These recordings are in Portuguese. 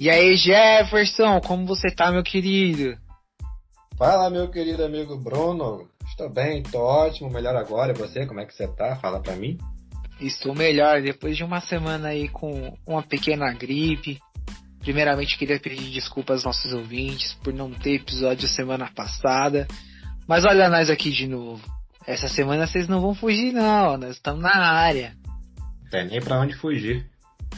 E aí, Jefferson, como você tá, meu querido? Fala, meu querido amigo Bruno. Estou bem, estou ótimo, melhor agora. E você, como é que você tá? Fala pra mim. Estou melhor, depois de uma semana aí com uma pequena gripe. Primeiramente, queria pedir desculpas aos nossos ouvintes por não ter episódio semana passada. Mas olha nós aqui de novo. Essa semana vocês não vão fugir, não. Nós estamos na área. Tem nem pra onde fugir.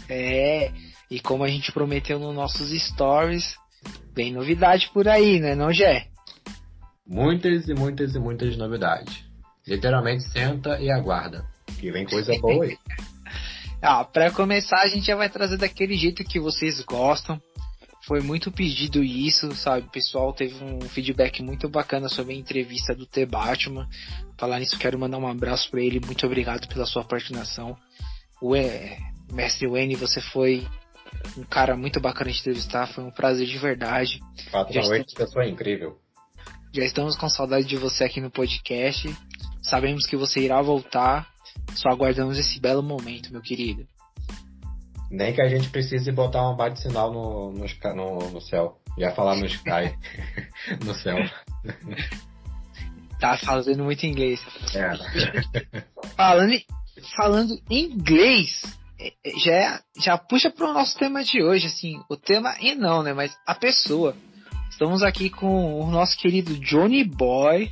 É, e como a gente prometeu nos nossos stories, vem novidade por aí, né, não, Gé? Muitas e muitas e muitas novidades. Literalmente senta e aguarda. Que vem coisa boa aí. ah, pra começar, a gente já vai trazer daquele jeito que vocês gostam. Foi muito pedido isso, sabe? O pessoal teve um feedback muito bacana sobre a entrevista do T. Batman. Falar nisso, quero mandar um abraço para ele. Muito obrigado pela sua participação. O é, Mestre Wayne, você foi um cara muito bacana de entrevistar. Foi um prazer de verdade. Fato já noite, estamos... pessoa incrível. Já estamos com saudade de você aqui no podcast. Sabemos que você irá voltar. Só aguardamos esse belo momento, meu querido. Nem que a gente precise botar um bate-sinal no, no, no, no céu. Já falar no Sky. no céu. Tá fazendo muito inglês. É. falando, falando inglês, é, é, já, já puxa para o nosso tema de hoje, assim, o tema e não, né, mas a pessoa. Estamos aqui com o nosso querido Johnny Boy.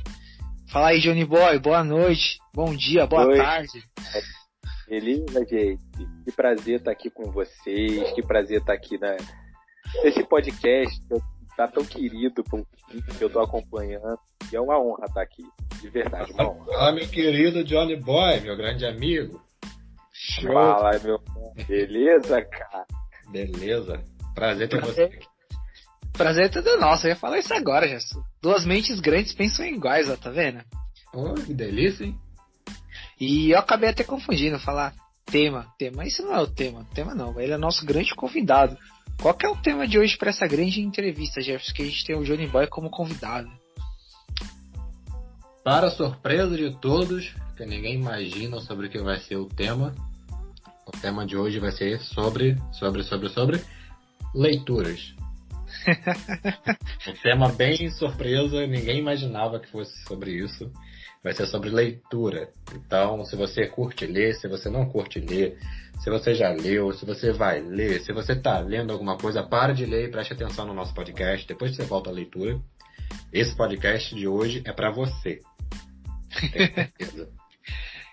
Fala aí, Johnny Boy, boa noite, bom dia, boa Oi. tarde. Beleza, gente? Que prazer estar aqui com vocês, que prazer estar aqui na, nesse podcast que tá tão querido que eu tô acompanhando. E é uma honra estar aqui, de verdade, uma honra. Fala, meu querido Johnny Boy, meu grande amigo. Show. Fala, meu Beleza, cara? Beleza. Prazer ter prazer. você aqui. Prazer é tudo nosso, eu ia falar isso agora, Jesus. Duas mentes grandes pensam iguais, ó, tá vendo? Oh, que delícia, hein? E eu acabei até confundindo, falar tema, tema. Isso não é o tema, tema não. Ele é nosso grande convidado. Qual que é o tema de hoje para essa grande entrevista, Jefferson? Que a gente tem o Johnny Boy como convidado. Para surpresa de todos, que ninguém imagina sobre o que vai ser o tema, o tema de hoje vai ser sobre, sobre, sobre, sobre leituras. um tema bem surpresa, ninguém imaginava que fosse sobre isso vai ser sobre leitura. Então, se você curte ler, se você não curte ler, se você já leu, se você vai ler, se você está lendo alguma coisa, para de ler e preste atenção no nosso podcast. Depois você volta à leitura. Esse podcast de hoje é para você.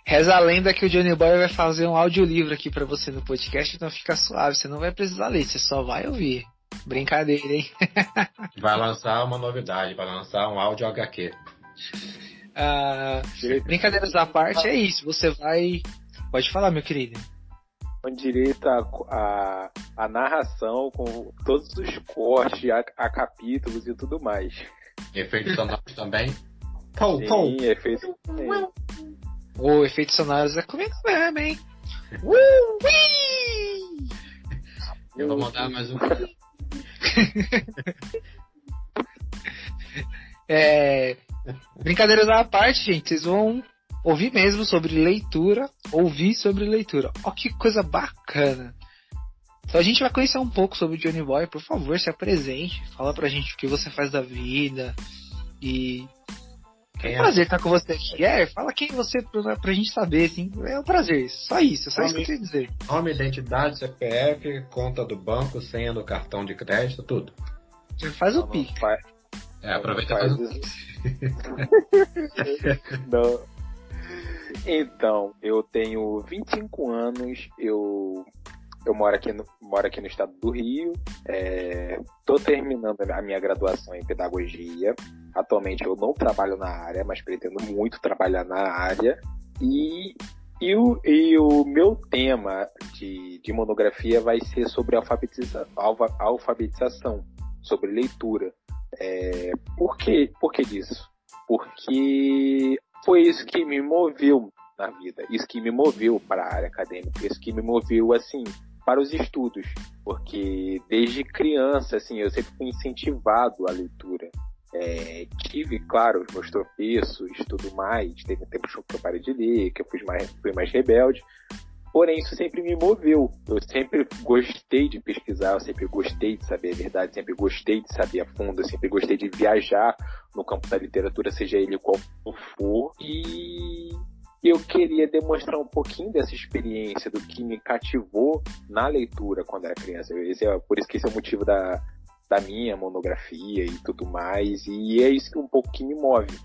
Reza a lenda que o Johnny Boy vai fazer um audiolivro aqui para você no podcast, então fica suave, você não vai precisar ler, você só vai ouvir. Brincadeira, hein? vai lançar uma novidade, vai lançar um áudio HQ. Uh, brincadeiras à parte, é isso. Você vai. Pode falar, meu querido. Com direito a, a, a, narração, com todos os cortes, a, a capítulos e tudo mais. Efeitos sonoros também? Pou, Sim, pou. efeitos também. O efeitos sonoros é comigo mesmo, hein? uh, Eu vou mandar mais um. é, Brincadeiras à parte, gente, vocês vão ouvir mesmo sobre leitura, ouvir sobre leitura. Ó, que coisa bacana. Então a gente vai conhecer um pouco sobre o Johnny Boy, por favor, se apresente, fala pra gente o que você faz da vida e é um prazer estar com você aqui. É, fala quem você pra, pra gente saber, assim. É um prazer, só isso, só nome, isso que eu queria dizer. Nome, identidade, CPF, conta do banco, senha do cartão de crédito, tudo. Já faz o pique. É, aproveita e faz o Não. Então, eu tenho 25 anos, eu eu moro aqui no, moro aqui no estado do Rio, estou é, terminando a minha graduação em pedagogia. Atualmente eu não trabalho na área, mas pretendo muito trabalhar na área. E, e, o, e o meu tema de, de monografia vai ser sobre alfabetiza, alfabetização, sobre leitura. É, por, que, por que disso? Porque foi isso que me moveu na vida, isso que me moveu para a área acadêmica, isso que me moveu, assim, para os estudos, porque desde criança, assim, eu sempre fui incentivado à leitura. É, tive, claro, os meus tropeços, tudo mais. Teve tempos que eu parei de ler, que eu fui mais, fui mais rebelde. Porém, isso sempre me moveu. Eu sempre gostei de pesquisar, eu sempre gostei de saber a verdade, sempre gostei de saber a fundo, eu sempre gostei de viajar no campo da literatura, seja ele qual for. E eu queria demonstrar um pouquinho dessa experiência, do que me cativou na leitura quando era criança. Esse é, por isso que esse é o motivo da, da minha monografia e tudo mais. E é isso que um pouquinho me move.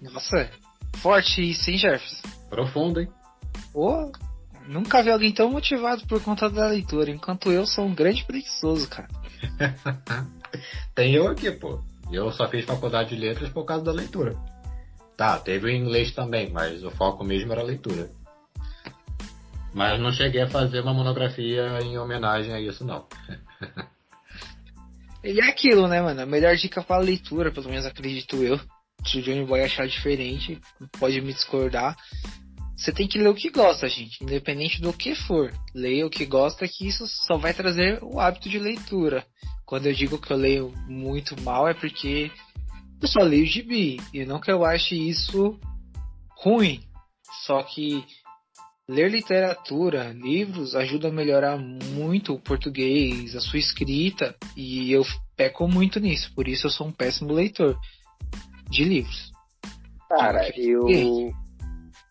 Nossa, forte isso, hein, Jefferson? Profundo, hein? Pô, nunca vi alguém tão motivado por conta da leitura, enquanto eu sou um grande preguiçoso, cara. Tem eu aqui, pô. Eu só fiz faculdade de letras por causa da leitura. Tá, teve o inglês também, mas o foco mesmo era a leitura. Mas não cheguei a fazer uma monografia em homenagem a isso, não. e é aquilo, né, mano? A melhor dica para leitura, pelo menos acredito eu. Se o Johnny Boy achar diferente, pode me discordar. Você tem que ler o que gosta, gente, independente do que for. Leia o que gosta, que isso só vai trazer o hábito de leitura. Quando eu digo que eu leio muito mal, é porque eu só leio gibi. E não que eu ache isso ruim. Só que ler literatura, livros, ajuda a melhorar muito o português, a sua escrita. E eu peco muito nisso. Por isso eu sou um péssimo leitor de livros. Cara, eu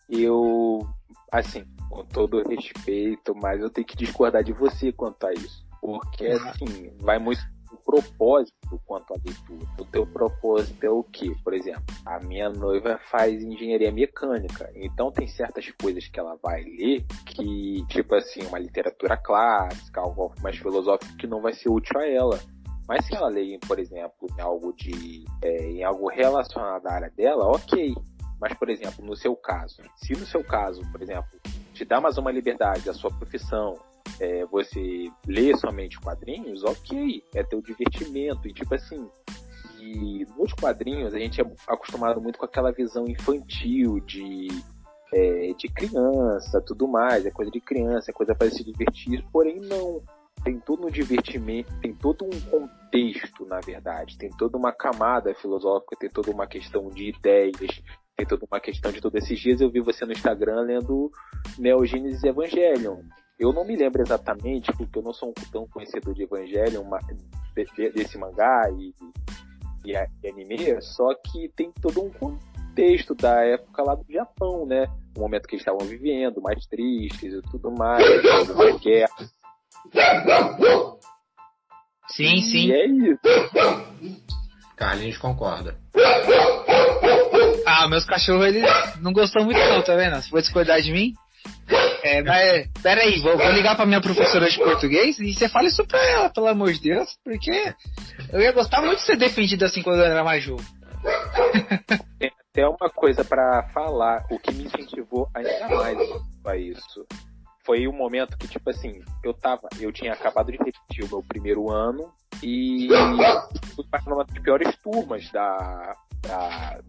eu, assim, com todo respeito, mas eu tenho que discordar de você quanto a isso. Porque, assim, vai muito o propósito quanto à leitura. O teu propósito é o quê? Por exemplo, a minha noiva faz engenharia mecânica, então tem certas coisas que ela vai ler que, tipo assim, uma literatura clássica, algo mais filosófico que não vai ser útil a ela. Mas se ela lê, por exemplo, em algo de, é, em algo relacionado à área dela, ok. Mas, por exemplo, no seu caso, se no seu caso, por exemplo, te dá mais uma liberdade, a sua profissão, é, você lê somente quadrinhos, ok, é teu divertimento. E tipo assim, e nos quadrinhos a gente é acostumado muito com aquela visão infantil de, é, de criança, tudo mais, é coisa de criança, é coisa para se divertir, porém não. Tem todo um divertimento, tem todo um contexto, na verdade, tem toda uma camada filosófica, tem toda uma questão de ideias, tem toda uma questão de todos esses dias. Eu vi você no Instagram lendo Neo Genesis Evangelion. Eu não me lembro exatamente, porque eu não sou um tão conhecedor de Evangelion, desse mangá e, e, e anime, só que tem todo um contexto da época lá do Japão, né? O momento que eles estavam vivendo, mais tristes e tudo mais, uma guerra. Sim, sim. E é isso. Carlinhos concorda. Ah, meus cachorros, eles não gostam muito não, tá vendo? Você vai discordar de mim? É, mas, pera aí, vou, vou, ligar pra minha professora de português e você fala isso pra ela, pelo amor de Deus, porque eu ia gostar muito de ser defendido assim quando eu era mais jovem. Tem até uma coisa para falar, o que me incentivou ainda mais a isso. Foi um momento que, tipo assim, eu tava, eu tinha acabado de repetir o meu primeiro ano e fui para uma das piores turmas da, da,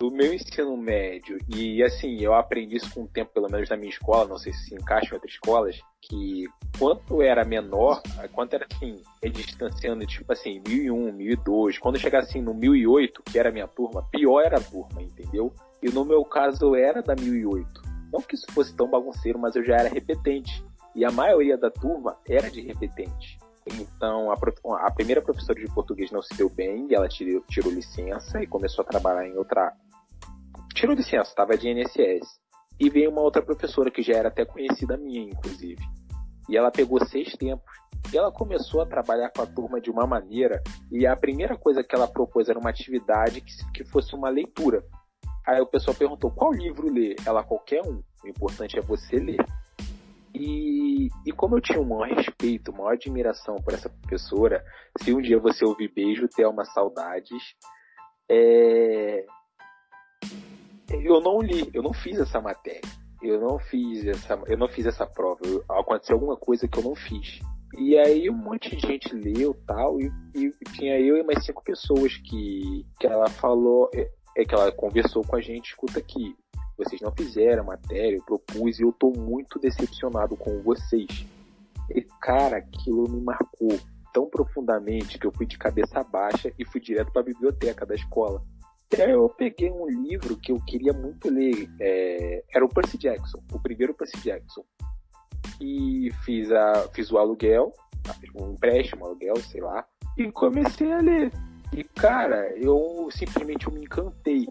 do meu ensino médio, e assim, eu aprendi isso com o tempo, pelo menos na minha escola, não sei se se encaixa em outras escolas, que quanto era menor, quanto era assim, é distanciando, tipo assim, 1001, 1002, quando chegar assim no 1008, que era a minha turma, pior era a turma, entendeu? E no meu caso era da 1008. Não que isso fosse tão bagunceiro, mas eu já era repetente. E a maioria da turma era de repetente. Então, a, a, primeira professora de português não se deu bem, e ela tirou, tirou licença e começou a trabalhar em outra tirou licença, estava de INSS. E veio uma outra professora que já era até conhecida minha, inclusive. E ela pegou seis tempos. E ela começou a trabalhar com a turma de uma maneira. E a primeira coisa que ela propôs era uma atividade que, que fosse uma leitura. Aí o pessoal perguntou qual livro ler. Ela, qualquer um. O importante é você ler. E, e como eu tinha um maior respeito, maior admiração por essa professora, se um dia você ouvir beijo, uma saudades, é, eu não li, eu não fiz essa matéria. Eu não fiz essa, eu não fiz essa prova. Eu, aconteceu alguma coisa que eu não fiz. E aí um monte de gente leu tal, e, e tinha eu e mais cinco pessoas que, que ela falou, é, é que ela conversou com a gente, escuta aqui, vocês não fizeram a matéria, eu propus e eu tô muito decepcionado com vocês. E cara, aquilo me marcou tão profundamente que eu fui de cabeça baixa e fui direto para a biblioteca da escola. E aí eu peguei um livro que eu queria muito ler. É, era o Percy Jackson, o primeiro Percy Jackson. E fiz, a, fiz o aluguel, um empréstimo, aluguel, sei lá, e comecei a ler. E cara, eu simplesmente eu me encantei.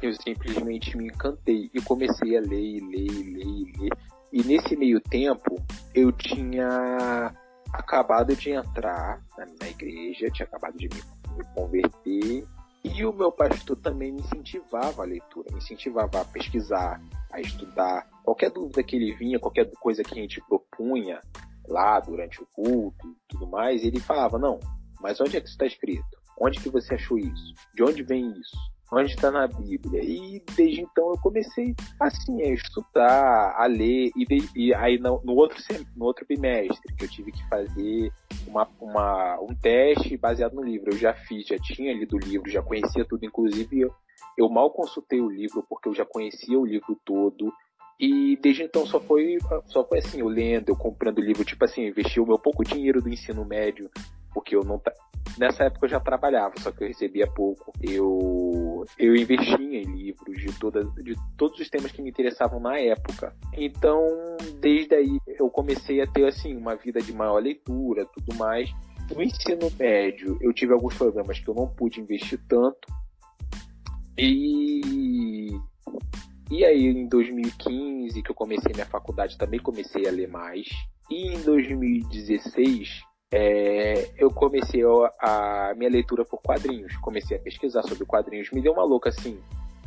Eu simplesmente me encantei e comecei a ler, ler, ler, ler. E nesse meio tempo, eu tinha acabado de entrar na, igreja, tinha acabado de me, me converter e o meu pastor também me incentivava a leitura, me incentivava a pesquisar, a estudar. Qualquer dúvida que ele vinha, qualquer coisa que a gente propunha lá durante o culto e tudo mais, ele falava: Não, mas onde é que isso está escrito? Onde que você achou isso? De onde vem isso? Onde está na Bíblia. E desde então eu comecei assim a estudar, a ler e, de, e aí no, no, outro no outro bimestre que eu tive que fazer uma, uma, um teste baseado no livro. Eu já fiz, já tinha lido o livro, já conhecia tudo, inclusive eu, eu mal consultei o livro porque eu já conhecia o livro todo. E desde então só foi, só foi assim, eu lendo, eu comprando livro, tipo assim, investi o meu pouco dinheiro do ensino médio, porque eu não nessa época eu já trabalhava, só que eu recebia pouco. Eu eu investia em livros de todas de todos os temas que me interessavam na época. Então, desde aí eu comecei a ter assim uma vida de maior leitura, tudo mais. No ensino médio, eu tive alguns problemas que eu não pude investir tanto. E e aí em 2015 que eu comecei minha faculdade, também comecei a ler mais. E em 2016 é, eu comecei a, minha leitura por quadrinhos. Comecei a pesquisar sobre quadrinhos. Me deu uma louca assim,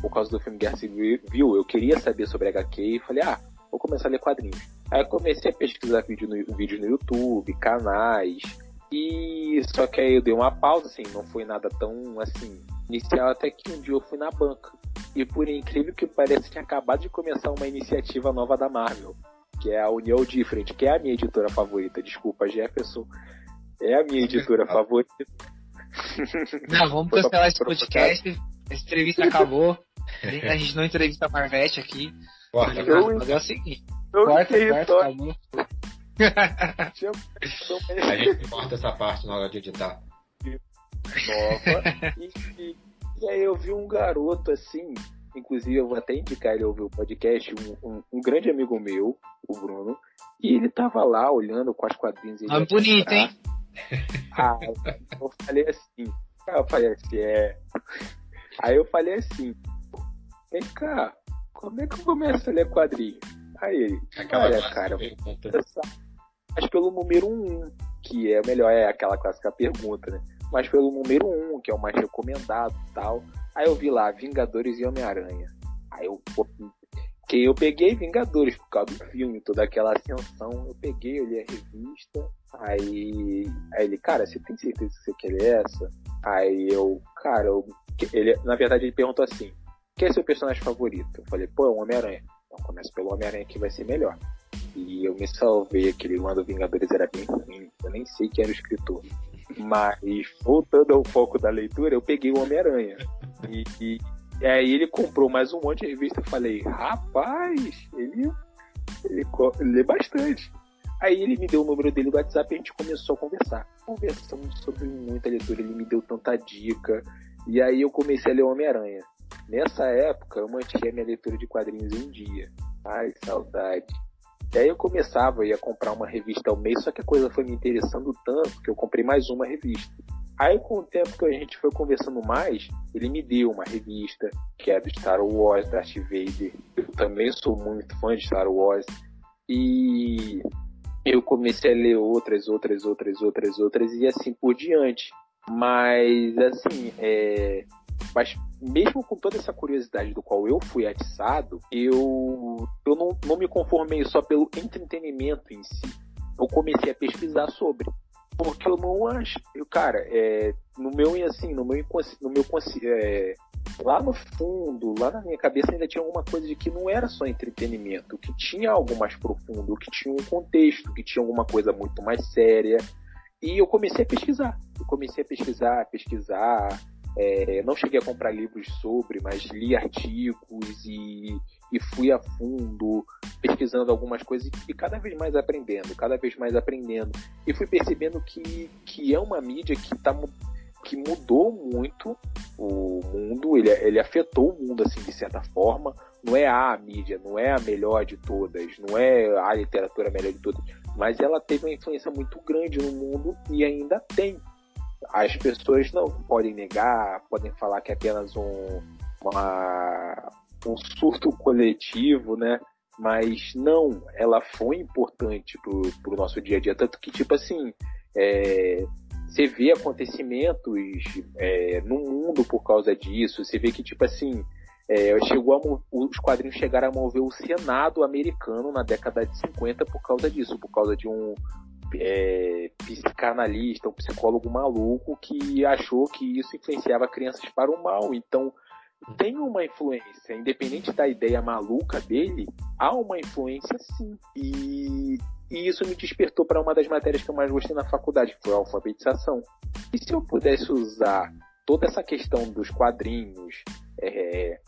por causa do filme Guerra Civil. Eu queria saber sobre HQ e falei, ah, vou começar a ler quadrinhos. Aí eu comecei a pesquisar vídeo no, vídeos no YouTube, canais. E só que aí eu dei uma pausa, assim, não foi nada tão assim inicial, até que um dia eu fui na banca. E por incrível que pareça, tinha acabado de começar uma iniciativa nova da Marvel que é a União Different, que é a minha editora favorita. Desculpa, Jefferson. É a minha editora favorita. Não, vamos cancelar esse podcast. Essa entrevista acabou. A gente não entrevista a Marvete aqui. Corta, eu, mas é o seguinte. Corta, corta, acabou. a gente corta essa parte na hora de editar. Nova. E, e, e aí eu vi um garoto assim, Inclusive, eu vou até indicar ele ouvir o podcast, um, um, um, grande amigo meu, o Bruno, e ele tava lá olhando com as quadrinhas. Ah, bonito, hein? Ah, eu falei assim, eu falei assim, é. Aí eu falei assim, vem cá, como é que eu começo a ler quadrinhos? Aí ele, olha, cara, mas pelo número um, que é melhor, é aquela clássica pergunta, né? Mas pelo número um, que é o mais recomendado e tal. Aí eu vi lá, Vingadores e Homem-Aranha. Aí eu, que eu peguei Vingadores por causa do filme, toda aquela ascensão. Eu peguei, eu li a revista. Aí, aí ele, cara, você tem certeza que você quer essa? Aí eu, cara, eu, ele, na verdade ele perguntou assim: quem é seu personagem favorito? Eu falei, pô, é o Homem-Aranha. Então começa pelo Homem-Aranha que vai ser melhor. E eu me salvei, aquele do Vingadores era bem ruim, eu nem sei quem era o escritor. Mas, voltando ao foco da leitura, eu peguei o Homem-Aranha. E, e, e, aí ele comprou mais um monte de revista. Eu falei, rapaz, ele, ele, ele lê bastante. Aí ele me deu o número dele do WhatsApp e a gente começou a conversar. Conversamos sobre muita leitura, ele me deu tanta dica. E aí eu comecei a ler Homem-Aranha. Nessa época eu mantinha minha leitura de quadrinhos em um dia. Ai, saudade. E aí eu começava, ia comprar uma revista ao mês, só que a coisa foi me interessando tanto que eu comprei mais uma revista. Aí com o tempo que a gente foi conversando mais, ele me deu uma revista que é do Star Wars, Darth Vader. Eu também sou muito fã de Star Wars. E eu comecei a ler outras, outras, outras, outras, outras e assim por diante. Mas assim, é, mas mesmo com toda essa curiosidade do qual eu fui atiçado, eu, eu não, não me conformei só pelo entretenimento em si. Eu comecei a pesquisar sobre. Porque eu não acho. Eu, cara, é, no meu assim, no meu no meu é, lá no fundo, lá na minha cabeça ainda tinha alguma coisa de que não era só entretenimento, que tinha algo mais profundo, que tinha um contexto, que tinha alguma coisa muito mais séria. E eu comecei a pesquisar. Eu comecei a pesquisar, pesquisar, é, não cheguei a comprar livros sobre, mas li artigos e, e fui a fundo, pesquisando algumas coisas e cada vez mais aprendendo, cada vez mais aprendendo. E fui percebendo que, que é uma mídia que, tá, que mudou muito o mundo, ele, ele afetou o mundo assim de certa forma. não é a mídia, não é a melhor de todas, não é a literatura melhor de todas, mas ela teve uma influência muito grande no mundo e ainda tem. As pessoas não podem negar, podem falar que é apenas um, uma, um surto coletivo, né? Mas não, ela foi importante pro, pro nosso dia a dia. Tanto que, tipo assim, é, você vê acontecimentos é, no mundo por causa disso. Você vê que, tipo assim, é, chegou os quadrinhos chegaram a mover o Senado americano na década de 50 por causa disso, por causa de um é, psicanalista, um psicólogo maluco que achou que isso influenciava crianças para o mal. Então, tem uma influência, independente da ideia maluca dele, há uma influência sim. E, e isso me despertou para uma das matérias que eu mais gostei na faculdade, que foi a alfabetização. E se eu pudesse usar toda essa questão dos quadrinhos, é,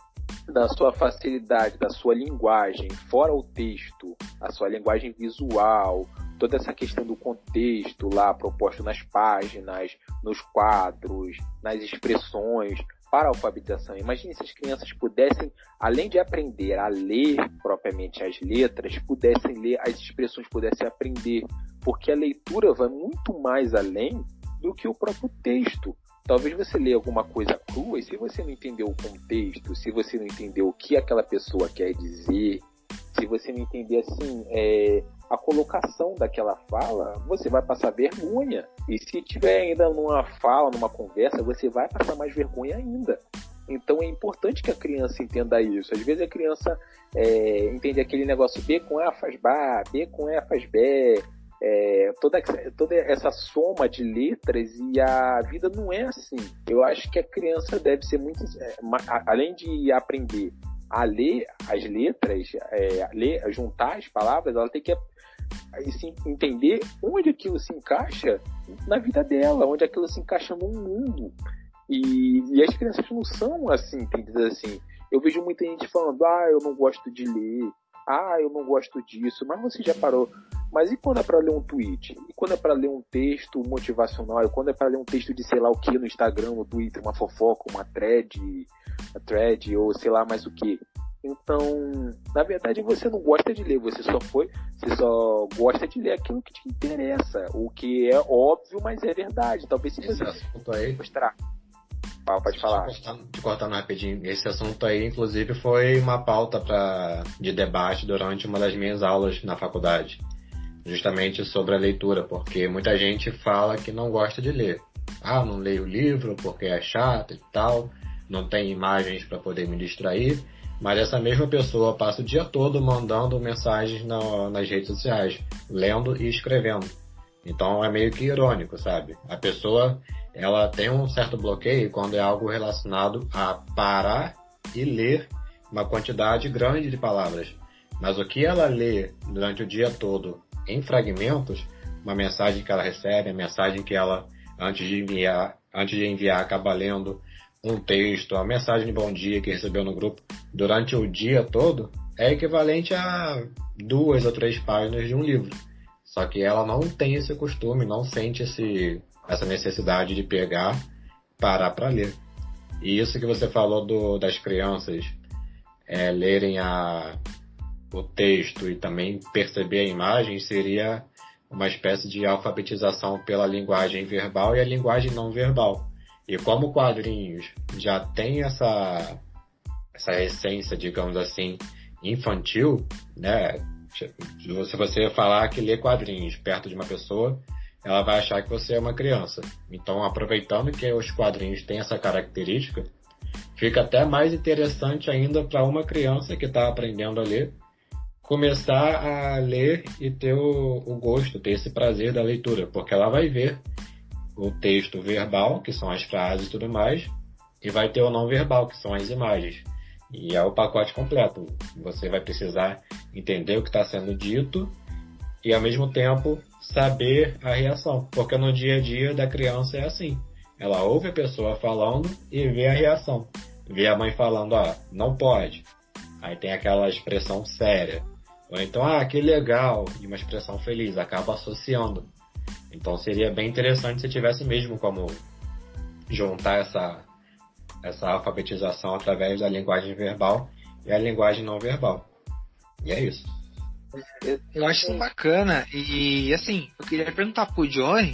da sua facilidade, da sua linguagem, fora o texto, a sua linguagem visual, toda essa questão do contexto lá proposto nas páginas, nos quadros, nas expressões, para a alfabetização. Imagine se as crianças pudessem, além de aprender a ler propriamente as letras, pudessem ler as expressões, pudessem aprender, porque a leitura vai muito mais além do que o próprio texto. Talvez você lê alguma coisa crua e se você não entendeu o contexto, se você não entendeu o que aquela pessoa quer dizer, se você não entender assim é, a colocação daquela fala, você vai passar vergonha. E se tiver ainda numa fala, numa conversa, você vai passar mais vergonha ainda. Então é importante que a criança entenda isso. Às vezes a criança é, entende aquele negócio B com A faz B, B com E faz B, é, toda, toda essa soma de letras e a vida não é assim. Eu acho que a criança deve ser muito. É, além de aprender a ler as letras, é, ler, juntar as palavras, ela tem que assim, entender onde aquilo se encaixa na vida dela, onde aquilo se encaixa no mundo. E, e as crianças não são assim, entendidas assim. Eu vejo muita gente falando, ah, eu não gosto de ler, ah, eu não gosto disso, mas você já parou. Mas e quando é para ler um tweet? E quando é para ler um texto motivacional? E quando é para ler um texto de sei lá o que no Instagram, no Twitter, uma fofoca, uma thread, uma thread ou sei lá mais o que? Então, na verdade, você não gosta de ler, você só foi, você só gosta de ler aquilo que te interessa, o que é óbvio, mas é verdade. Talvez se você mostrar. Ah, pode falar. Te cortando rapidinho, esse assunto aí, inclusive, foi uma pauta pra, de debate durante uma das minhas aulas na faculdade, justamente sobre a leitura, porque muita gente fala que não gosta de ler. Ah, não leio o livro porque é chato e tal, não tem imagens para poder me distrair. Mas essa mesma pessoa passa o dia todo mandando mensagens na, nas redes sociais, lendo e escrevendo. Então é meio que irônico, sabe? A pessoa ela tem um certo bloqueio quando é algo relacionado a parar e ler uma quantidade grande de palavras. Mas o que ela lê durante o dia todo em fragmentos, uma mensagem que ela recebe, a mensagem que ela antes de enviar, antes de enviar acaba lendo, um texto, a mensagem de bom dia que recebeu no grupo durante o dia todo é equivalente a duas ou três páginas de um livro. Só que ela não tem esse costume, não sente esse, essa necessidade de pegar, parar para ler. E isso que você falou do, das crianças é, lerem a, o texto e também perceber a imagem seria uma espécie de alfabetização pela linguagem verbal e a linguagem não verbal. E como quadrinhos já tem essa, essa essência, digamos assim, infantil, né? Se você falar que lê quadrinhos perto de uma pessoa, ela vai achar que você é uma criança. Então, aproveitando que os quadrinhos têm essa característica, fica até mais interessante ainda para uma criança que está aprendendo a ler começar a ler e ter o, o, gosto, ter esse prazer da leitura, porque ela vai ver o texto verbal, que são as frases e tudo mais, e vai ter o não verbal, que são as imagens. E é o pacote completo. Você vai precisar entender o que está sendo dito e, ao mesmo tempo, saber a reação. Porque no dia a dia da criança é assim. Ela ouve a pessoa falando e vê a reação. Vê a mãe falando, ah, não pode. Aí tem aquela expressão séria. Ou então, ah, que legal, e uma expressão feliz, acaba associando. Então seria bem interessante se tivesse mesmo como juntar essa, essa alfabetização através da linguagem verbal e a linguagem não verbal. E é isso. Eu acho isso bacana. E assim, eu queria perguntar pro Johnny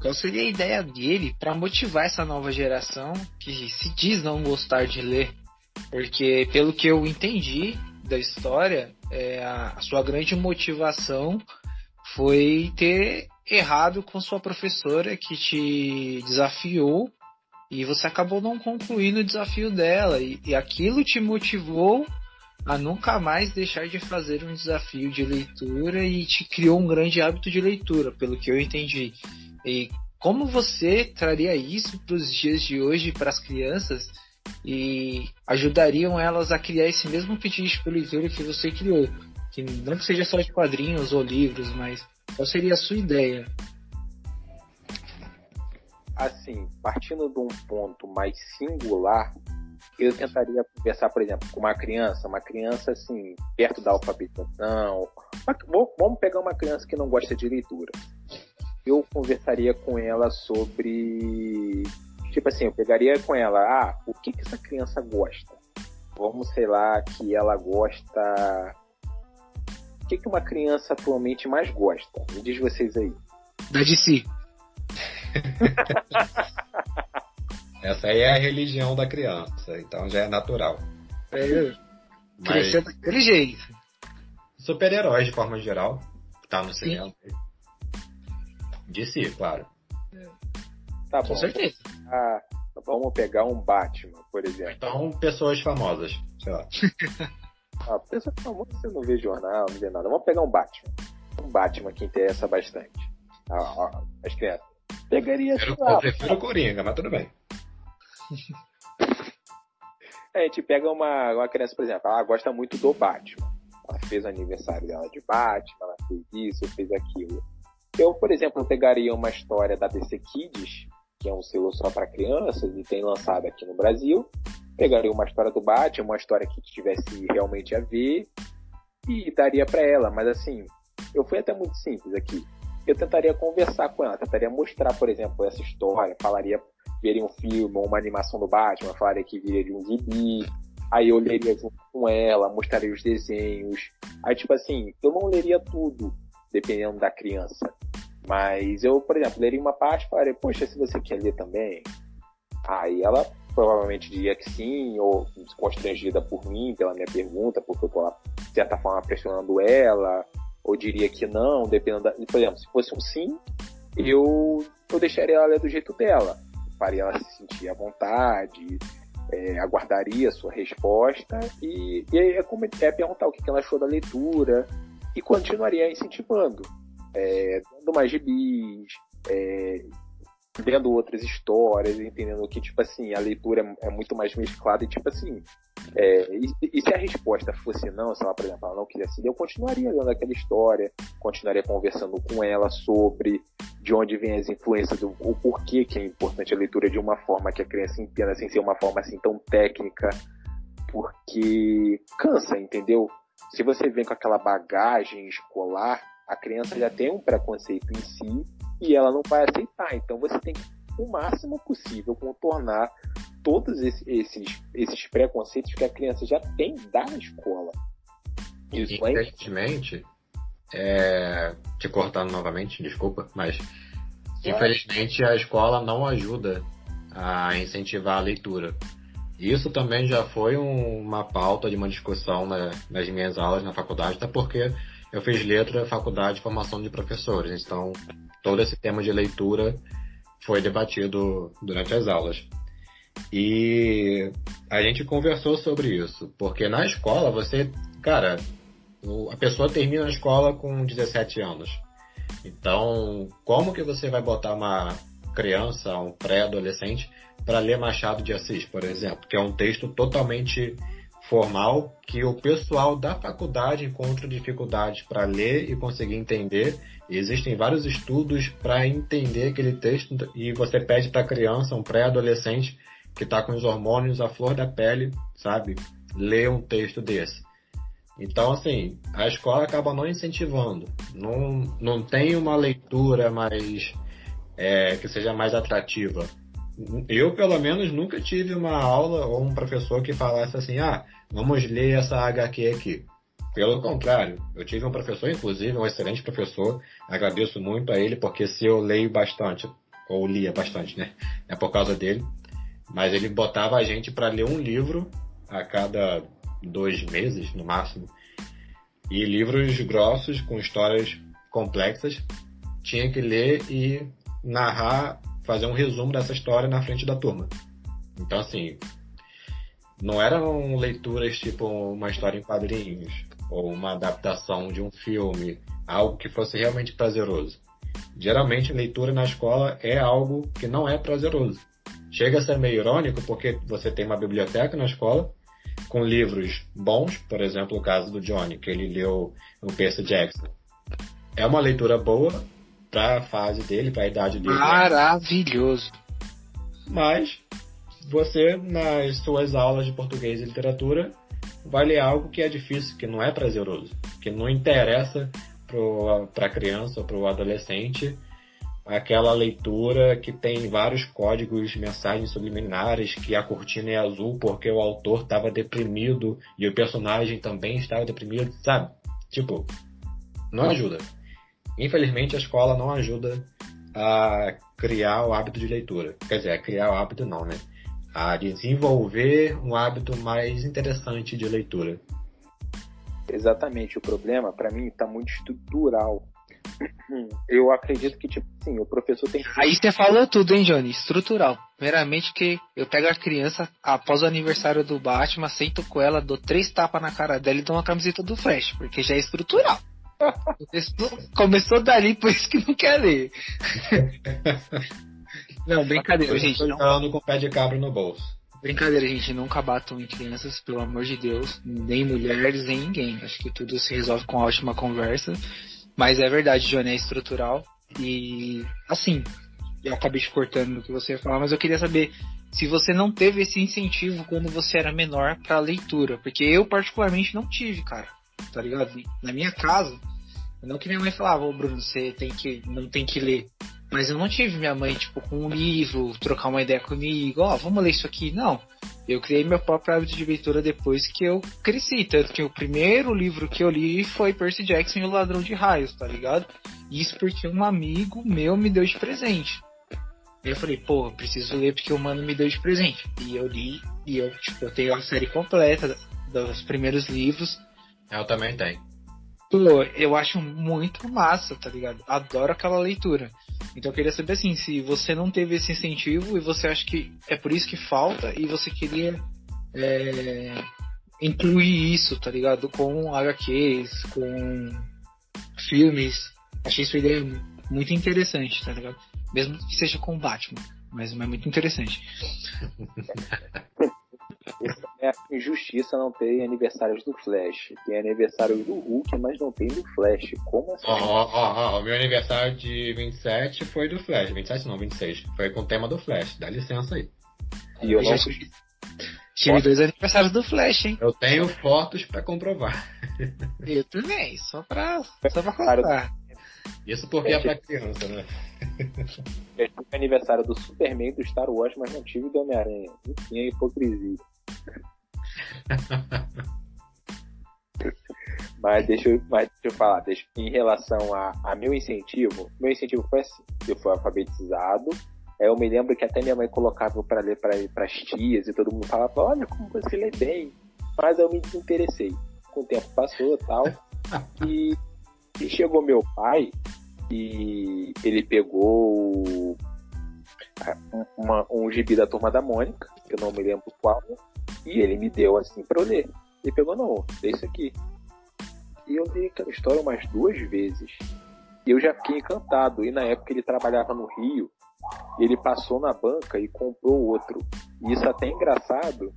qual seria a ideia dele para motivar essa nova geração que se diz não gostar de ler. Porque, pelo que eu entendi da história, é, a sua grande motivação foi ter errado com sua professora que te desafiou e você acabou não concluindo o desafio dela e, e aquilo te motivou a nunca mais deixar de fazer um desafio de leitura e te criou um grande hábito de leitura, pelo que eu entendi. E como você traria isso para os dias de hoje para as crianças e ajudariam elas a criar esse mesmo pedido de leitura que você criou? Que não seja só de quadrinhos ou livros, mas qual seria a sua ideia? Assim, partindo de um ponto mais singular, eu tentaria conversar, por exemplo, com uma criança, uma criança assim, perto da alfabetização. Vamos pegar uma criança que não gosta de leitura. Eu conversaria com ela sobre. Tipo assim, eu pegaria com ela, ah, o que, que essa criança gosta? Vamos, sei lá, que ela gosta. O que, que uma criança atualmente mais gosta? Me diz vocês aí. Da DC. Essa aí é a religião da criança, então já é natural. É, crescer daquele jeito. Super-heróis de forma geral, tá no cinema. De si, claro. Tá bom. Com certeza. Ah, vamos pegar um Batman, por exemplo. Então, pessoas famosas, sei lá. ah, pessoas famosas você não vê jornal, não vê nada. Vamos pegar um Batman. Um Batman que interessa bastante. Ah, ah, as crianças. Pegaria. Eu, eu prefiro o Coringa, mas tudo bem. É, a gente pega uma, uma criança, por exemplo, ela gosta muito do Batman. Ela fez o aniversário dela de Batman, ela fez isso, fez aquilo. Eu, por exemplo, pegaria uma história da DC Kids, que é um selo só para crianças e tem lançado aqui no Brasil. Pegaria uma história do Batman, uma história que tivesse realmente a ver e daria para ela. Mas assim, eu fui até muito simples aqui. Eu tentaria conversar com ela, tentaria mostrar, por exemplo, essa história, falaria veria um filme ou uma animação do Batman, falaria que viria de um gibi, aí eu leria junto com ela, mostraria os desenhos. Aí, tipo assim, eu não leria tudo, dependendo da criança. Mas eu, por exemplo, leria uma parte e falaria, poxa, se você quer ler também. Aí ela provavelmente diria que sim, ou constrangida por mim, pela minha pergunta, porque eu tô lá, de certa forma, pressionando ela, ou diria que não, dependendo da. Por exemplo, se fosse um sim, eu, eu deixaria ela do jeito dela faria ela se sentir à vontade, é, aguardaria a sua resposta e, e é, é perguntar o que ela achou da leitura e continuaria incentivando, é, dando mais gibis, é, lendo outras histórias, entendendo que, tipo assim, a leitura é, muito mais mesclada e, tipo assim, é, e, e, se a resposta fosse não, se ela, por exemplo, ela não quisesse ler, eu continuaria lendo aquela história, continuaria conversando com ela sobre de onde vem as influências, do, o porquê que é importante a leitura de uma forma que a criança entenda, sem ser uma forma assim tão técnica, porque cansa, entendeu? Se você vem com aquela bagagem escolar, a criança já tem um preconceito em si e ela não vai aceitar. Então você tem que, o máximo possível, contornar todos esses, esses, esses preconceitos que a criança já tem da escola. Isso infelizmente, é... te cortando novamente, desculpa, mas é. infelizmente a escola não ajuda a incentivar a leitura. Isso também já foi um, uma pauta de uma discussão na, nas minhas aulas na faculdade, até porque eu fiz letra, faculdade, formação de professores. Então, todo esse tema de leitura foi debatido durante as aulas. E a gente conversou sobre isso, porque na escola você, cara, a pessoa termina a escola com 17 anos. Então, como que você vai botar uma criança, um pré-adolescente, para ler Machado de Assis, por exemplo, que é um texto totalmente formal que o pessoal da faculdade encontra dificuldades para ler e conseguir entender. Existem vários estudos para entender aquele texto e você pede para a criança, um pré-adolescente que está com os hormônios à flor da pele, sabe, ler um texto desse. Então, assim, a escola acaba não incentivando. Não, não tem uma leitura mais é, que seja mais atrativa eu pelo menos nunca tive uma aula ou um professor que falasse assim, ah, vamos ler essa HQ aqui. Pelo contrário, eu tive um professor, inclusive, um excelente professor, agradeço muito a ele, porque se eu leio bastante, ou lia bastante, né? É por causa dele. Mas ele botava a gente para ler um livro a cada dois meses, no máximo. E livros grossos, com histórias complexas, tinha que ler e narrar, fazer um resumo dessa história na frente da turma. Então, assim, não eram leituras tipo uma história em quadrinhos ou uma adaptação de um filme, algo que fosse realmente prazeroso. Geralmente, leitura na escola é algo que não é prazeroso. Chega a ser meio irônico porque você tem uma biblioteca na escola com livros bons, por exemplo, o caso do Johnny, que ele leu o Percy Jackson. É uma leitura boa para a fase dele, para a idade dele. Maravilhoso. Mas você, nas suas aulas de português e literatura, vai ler algo que é difícil, que não é prazeroso, que não interessa para a criança ou para o adolescente aquela leitura que tem vários códigos, mensagens subliminares, que a cortina é azul porque o autor estava deprimido e o personagem também estava deprimido, sabe? Tipo, não ajuda. Infelizmente a escola não ajuda a criar o hábito de leitura. Quer dizer, a criar o hábito não, né? A desenvolver um hábito mais interessante de leitura. Exatamente, o problema para mim está muito estrutural. Eu acredito que, tipo assim, o professor tem que. Aí você falou tudo, hein, Johnny? Estrutural. Primeiramente que eu pego a criança após o aniversário do Batman, sento com ela, dou três tapas na cara dela e dou uma camiseta do Flash, porque já é estrutural. Começou dali, por isso que não quer ler. não, brincadeira, gente. Não. Falando com o pé de cabra no bolso. Brincadeira, gente, nunca batam em crianças, pelo amor de Deus, nem mulheres, nem ninguém. Acho que tudo se resolve com ótima conversa. Mas é verdade, Johnny, é estrutural. E, assim, eu acabei te cortando no que você ia falar, mas eu queria saber se você não teve esse incentivo quando você era menor para leitura. Porque eu, particularmente, não tive, cara. Tá ligado? Na minha casa, não que minha mãe falava, ô Bruno, você tem que, não tem que ler. Mas eu não tive minha mãe, tipo, com um livro, trocar uma ideia comigo, ó, oh, vamos ler isso aqui. Não. Eu criei meu próprio hábito de leitura depois que eu cresci. Tanto que o primeiro livro que eu li foi Percy Jackson e o Ladrão de Raios, tá ligado? Isso porque um amigo meu me deu de presente. Aí eu falei, pô, preciso ler porque o mano me deu de presente. E eu li, e eu, tipo, eu tenho a série completa dos primeiros livros. Eu também tenho. Pô, eu acho muito massa, tá ligado? Adoro aquela leitura. Então eu queria saber assim, se você não teve esse incentivo e você acha que é por isso que falta e você queria é, incluir isso, tá ligado? Com HQs, com filmes. Achei sua ideia muito interessante, tá ligado? Mesmo que seja com Batman, mas é muito interessante. é injustiça não ter aniversários do Flash. Tem aniversário do Hulk, mas não tem do Flash. Como assim? Ó, ó, ó, o meu aniversário de 27 foi do Flash. 27 não, 26. Foi com o tema do Flash. Dá licença aí. E eu, não... Tive dois aniversários do Flash, hein? Eu tenho fotos pra comprovar. Eu também, só pra, só pra contar. Isso porque é, é pra criança, né? Eu tive aniversário do Superman do Star Wars, mas não tive do Homem-Aranha. Enfim, é hipocrisia. mas, deixa eu, mas deixa eu falar, deixa, em relação a, a meu incentivo, meu incentivo foi assim, eu fui alfabetizado, eu me lembro que até minha mãe colocava para ler para as tias e todo mundo falava, olha como você lê bem, mas eu me desinteressei. Com o tempo passou e tal, e, e chegou meu pai e ele pegou uma, um gibi da Turma da Mônica, que eu não me lembro qual, e ele me deu assim para eu ler. Ele pegou, não, lê isso aqui. E eu li aquela história umas duas vezes. E eu já fiquei encantado. E na época ele trabalhava no Rio, ele passou na banca e comprou outro. E isso até é engraçado,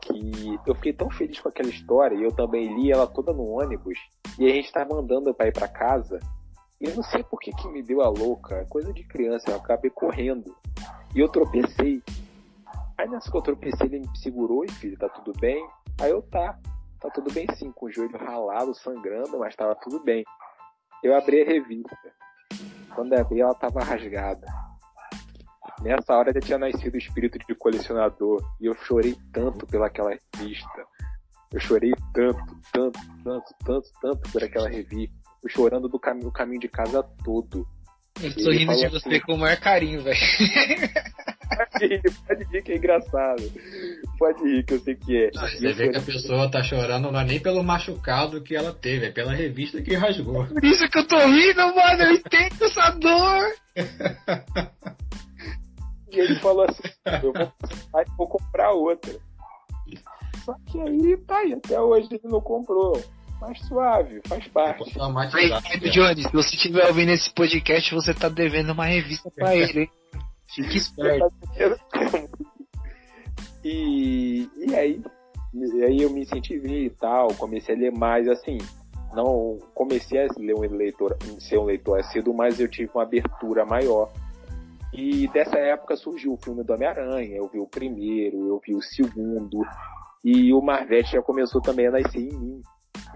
que eu fiquei tão feliz com aquela história, e eu também li ela toda no ônibus, e a gente estava andando para ir para casa, e eu não sei por que, que me deu a louca, coisa de criança, eu acabei correndo. E eu tropecei. Aí nessa que eu tropecei, ele me segurou e filho, tá tudo bem? Aí eu tá, tá tudo bem sim, com o joelho ralado, sangrando, mas tava tudo bem. Eu abri a revista. Quando eu abri, ela tava rasgada. Nessa hora já tinha nascido o espírito de colecionador. E eu chorei tanto pelaquela revista. Eu chorei tanto, tanto, tanto, tanto, tanto por aquela revista. Eu chorando do caminho, caminho de casa todo. Eu tô rindo de você assim, com o maior carinho, velho. Pode rir, pode rir que é engraçado. Pode rir que eu sei que é. Ah, você vê que a pessoa tá chorando não é nem pelo machucado que ela teve, é pela revista que rasgou. Por isso que eu tô rindo, mano, eu entendo essa dor. E ele falou assim, eu vou, aí vou comprar outra. Só que aí tá aí, até hoje ele não comprou. Mais suave, faz parte. Aí, Johnny, se você estiver ouvindo esse podcast, você tá devendo uma revista pra ele, hein? Fique esperto. e, e aí, e aí eu me incentivei e tal, comecei a ler mais, assim, não comecei a ler um leitor, ser um leitor cedo, mas eu tive uma abertura maior. E dessa época surgiu o filme do Homem-Aranha, eu vi o primeiro, eu vi o segundo, e o Marvete já começou também a nascer em mim,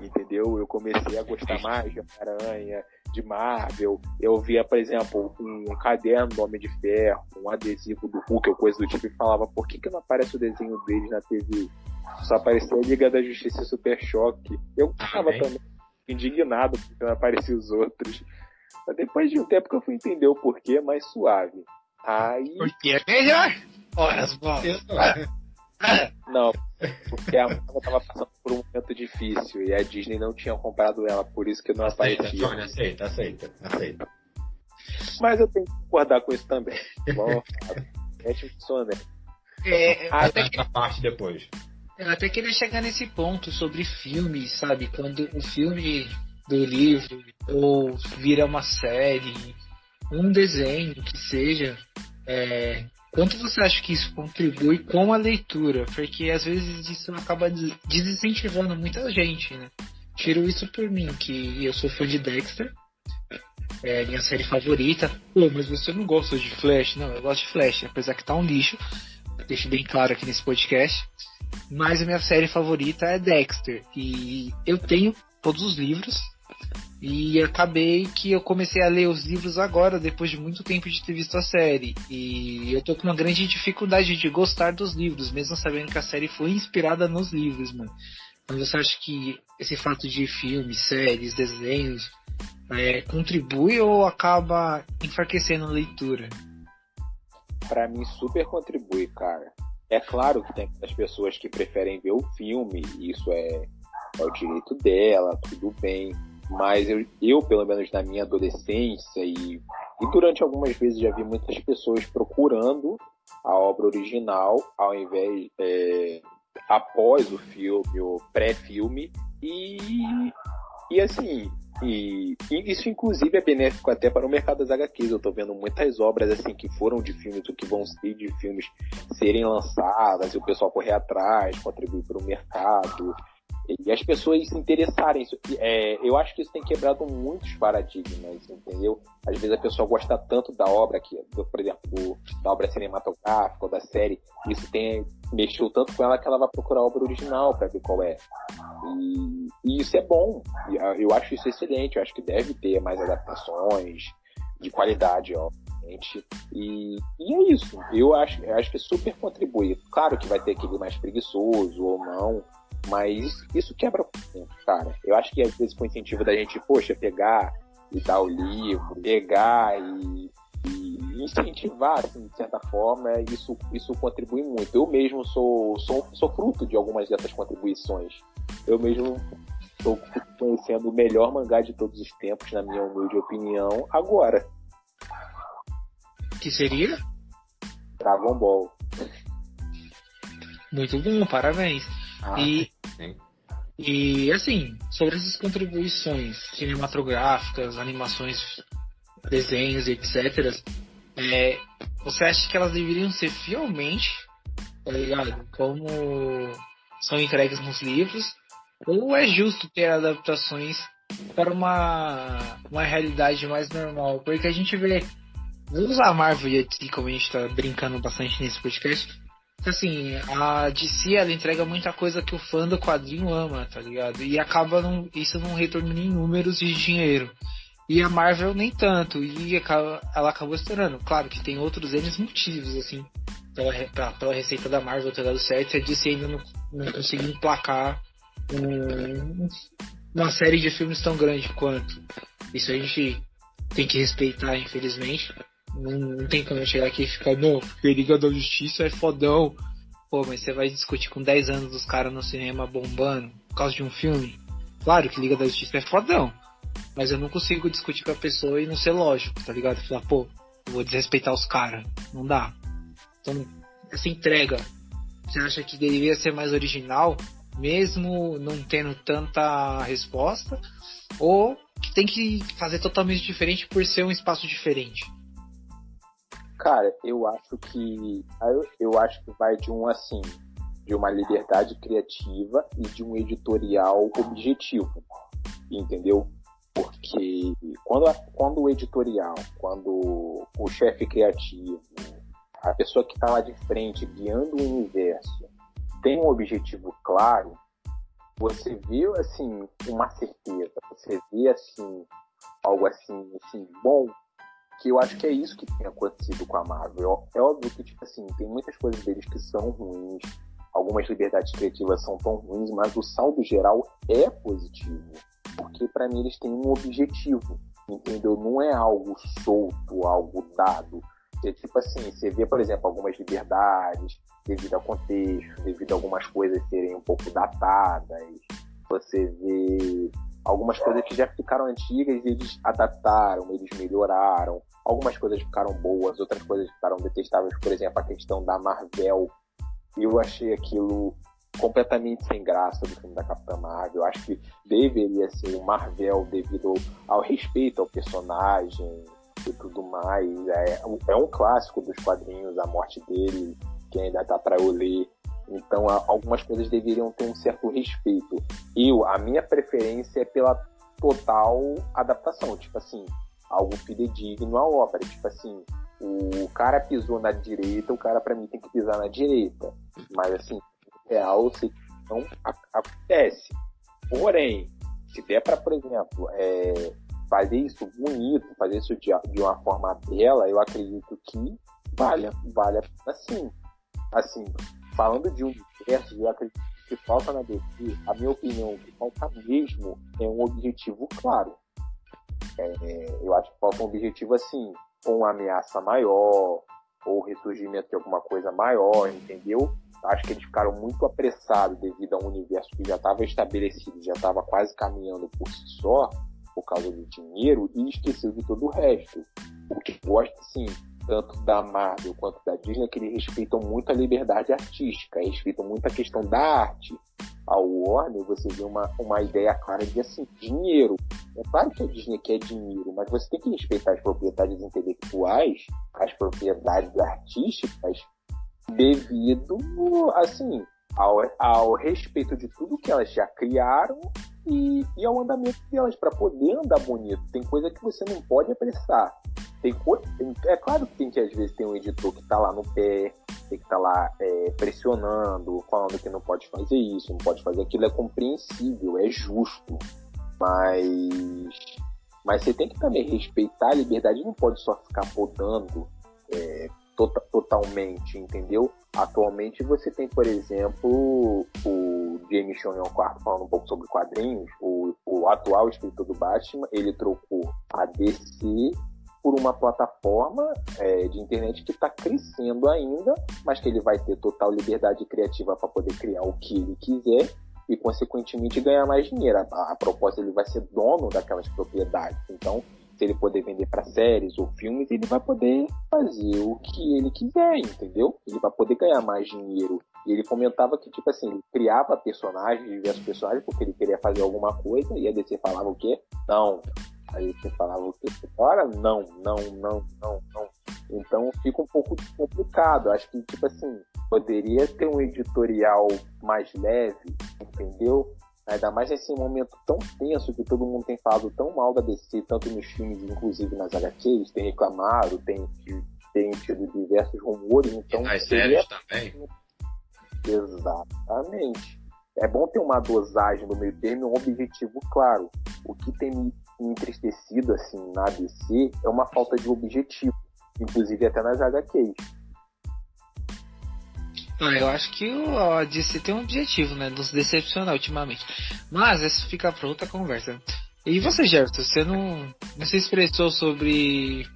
entendeu? Eu comecei a gostar mais de Homem-Aranha, de Marvel. Eu via, por exemplo, um caderno do Homem de Ferro, um adesivo do Hulk ou coisa do tipo, e falava, por que, que não aparece o desenho deles na TV? Só aparecia a Liga da Justiça e Super Choque. Eu estava também indignado porque não apareciam os outros. Mas depois de um tempo que eu fui entender o porquê, mais suave. Aí. Porque é melhor! Olha as bolas! Não, porque a Marvel tava passando por um momento difícil e a Disney não tinha comprado ela, por isso que não aceita, aparecia. Tony, aceita, aceita, aceita. Mas eu tenho que concordar com isso também. Bom, é funciona. É, até que... parte depois. Eu até queria chegar nesse ponto sobre filmes, sabe? Quando o filme do livro ou vira uma série, um desenho que seja, é, Quanto você acha que isso contribui com a leitura? Porque às vezes isso acaba desincentivando muita gente, né? Tiro isso por mim, que eu sou fã de Dexter. É minha série favorita. Pô, mas você não gosta de Flash? Não, eu gosto de Flash, apesar que tá um lixo. Deixo bem claro aqui nesse podcast. Mas a minha série favorita é Dexter. E eu tenho todos os livros. E acabei que eu comecei a ler os livros agora, depois de muito tempo de ter visto a série. E eu tô com uma grande dificuldade de gostar dos livros, mesmo sabendo que a série foi inspirada nos livros, mano. Mas você acha que esse fato de filmes, séries, desenhos é, contribui ou acaba enfraquecendo a leitura? Para mim, super contribui, cara. É claro que tem as pessoas que preferem ver o filme, isso é, é o direito dela, tudo bem mas eu, eu, pelo menos na minha adolescência e, e durante algumas vezes já vi muitas pessoas procurando a obra original ao invés é, após o filme ou pré-filme e, e assim e, e, isso inclusive é benéfico até para o mercado das HQs. Eu estou vendo muitas obras assim que foram de filmes ou que vão ser de filmes serem lançadas e o pessoal correr atrás, contribuir para o mercado e as pessoas se interessarem. É, eu acho que isso tem quebrado muitos paradigmas, entendeu? Às vezes a pessoa gosta tanto da obra, que, por exemplo, do, da obra cinematográfica ou da série, isso tem, mexeu tanto com ela que ela vai procurar a obra original para ver qual é. E, e, isso é bom. Eu acho isso excelente. Eu acho que deve ter mais adaptações de qualidade, obviamente. E, e é isso. Eu acho, eu acho que super contribui. Claro que vai ter aquele mais preguiçoso ou não mas isso quebra cara. Eu acho que às vezes com o incentivo da gente, poxa, pegar e dar o livro, pegar e, e incentivar, assim, de certa forma, isso, isso contribui muito. Eu mesmo sou, sou, sou fruto de algumas dessas contribuições. Eu mesmo estou conhecendo o melhor mangá de todos os tempos, na minha humilde opinião, agora. Que seria? Dragon Ball. Muito bom, parabéns. Ah, e, sim. e assim, sobre essas contribuições cinematográficas, animações, desenhos e etc. É, você acha que elas deveriam ser fielmente, tá ligado? Como são entregues nos livros? Ou é justo ter adaptações para uma, uma realidade mais normal? Porque a gente vê. Vou usar a Marvel e a como a gente está brincando bastante nesse podcast assim, a DC ela entrega muita coisa que o fã do quadrinho ama, tá ligado? E acaba não, isso não retornando em números de dinheiro. E a Marvel nem tanto, e ela acabou estourando. Claro que tem outros N motivos, assim, pela, pra, pela receita da Marvel ter dado certo, a DC ainda não, não conseguiu emplacar um, uma série de filmes tão grande quanto. Isso a gente tem que respeitar, infelizmente. Não, não tem como eu chegar aqui e ficar, não, porque Liga da Justiça é fodão. Pô, mas você vai discutir com 10 anos dos caras no cinema bombando por causa de um filme? Claro que Liga da Justiça é fodão. Mas eu não consigo discutir com a pessoa e não ser lógico, tá ligado? Falar, pô, vou desrespeitar os caras. Não dá. Então, essa entrega, você acha que deveria ser mais original, mesmo não tendo tanta resposta? Ou que tem que fazer totalmente diferente por ser um espaço diferente? Cara, eu acho que. Eu, acho que vai de um assim. De uma liberdade criativa e de um editorial objetivo. Entendeu? Porque quando, quando o editorial, quando o chefe criativo, a pessoa que está lá de frente, guiando o universo, tem um objetivo claro, você vê assim uma certeza, você vê assim algo assim, assim bom, que eu acho que é isso que tem acontecido com a Marvel. É óbvio que tipo assim tem muitas coisas deles que são ruins, algumas liberdades criativas são tão ruins, mas o saldo geral é positivo, porque para mim eles têm um objetivo, entendeu? Não é algo solto, algo dado. É tipo assim, você vê, por exemplo, algumas liberdades devido ao contexto, devido a algumas coisas serem um pouco datadas. Você vê algumas coisas que já ficaram antigas eles adaptaram, eles melhoraram. Algumas coisas ficaram boas, outras coisas ficaram detestáveis. Por exemplo, a questão da Marvel. Eu achei aquilo completamente sem graça do filme da Capitã Marvel. Eu acho que deveria ser o Marvel devido ao respeito ao personagem, e tudo mais. É, é um clássico dos quadrinhos, a morte dele, que ainda tá para eu ler. Então, algumas coisas deveriam ter um certo respeito. Eu, a minha preferência é pela total adaptação. Tipo assim, algo fidedigno à obra. Tipo assim, o cara pisou na direita, o cara para mim tem que pisar na direita. Mas assim, real, se não acontece. Porém, se der para, por exemplo, é, fazer isso bonito, fazer isso de, de uma forma bela, eu acredito que vale, vale assim. Assim, falando de universo, eu acredito que falta na DC, a minha opinião, que falta mesmo é um objetivo claro. É, eu acho que falta um objetivo assim, com uma ameaça maior, ou ressurgimento de alguma coisa maior, entendeu? Acho que eles ficaram muito apressados devido a um universo que já estava estabelecido, já estava quase caminhando por si só, por causa do dinheiro e esqueceu de todo o resto. O que gosta, sim, tanto da Marvel quanto da Disney, é que eles respeitam muito a liberdade artística, respeitam muito a questão da arte. A Warner, você vê uma, uma ideia clara de assim, dinheiro. É claro que a Disney quer dinheiro, mas você tem que respeitar as propriedades intelectuais, as propriedades artísticas, devido, assim, ao, ao respeito de tudo que elas já criaram e, e ao andamento delas, para poder andar bonito. Tem coisa que você não pode apressar. Tem, tem, é claro que tem que às vezes tem um editor que está lá no pé, tem que estar tá lá é, pressionando, falando que não pode fazer isso, não pode fazer aquilo, é compreensível, é justo. Mas, mas você tem que também respeitar a liberdade, não pode só ficar podando é, tota, totalmente, entendeu? Atualmente você tem, por exemplo, o James Shonion IV falando um pouco sobre quadrinhos, o, o atual escritor do Batman, ele trocou a DC por uma plataforma é, de internet que está crescendo ainda, mas que ele vai ter total liberdade criativa para poder criar o que ele quiser e, consequentemente, ganhar mais dinheiro. A, a proposta ele vai ser dono daquelas propriedades. Então, se ele poder vender para séries ou filmes, ele vai poder fazer o que ele quiser, entendeu? Ele vai poder ganhar mais dinheiro. E ele comentava que, tipo assim, ele criava personagens, diversos personagens, porque ele queria fazer alguma coisa, e a DC falava o quê? Não. Aí você falava o quê? Ora, não, não, não, não, não. Então fica um pouco complicado. Acho que, tipo assim, poderia ter um editorial mais leve, entendeu? Ainda mais nesse momento tão tenso que todo mundo tem falado tão mal da DC, tanto nos filmes, inclusive nas HQs, tem reclamado, tem, tem tido diversos rumores. Então, e nas séries também. Exatamente. É bom ter uma dosagem no meio termo e um objetivo claro. O que tem me entristecido assim na ABC é uma falta de objetivo, inclusive até nas HQs. Ah, eu acho que a DC tem um objetivo, né? Nos decepcionar ultimamente. Mas essa fica pra outra conversa. E você, Gerson, você não, não se expressou sobre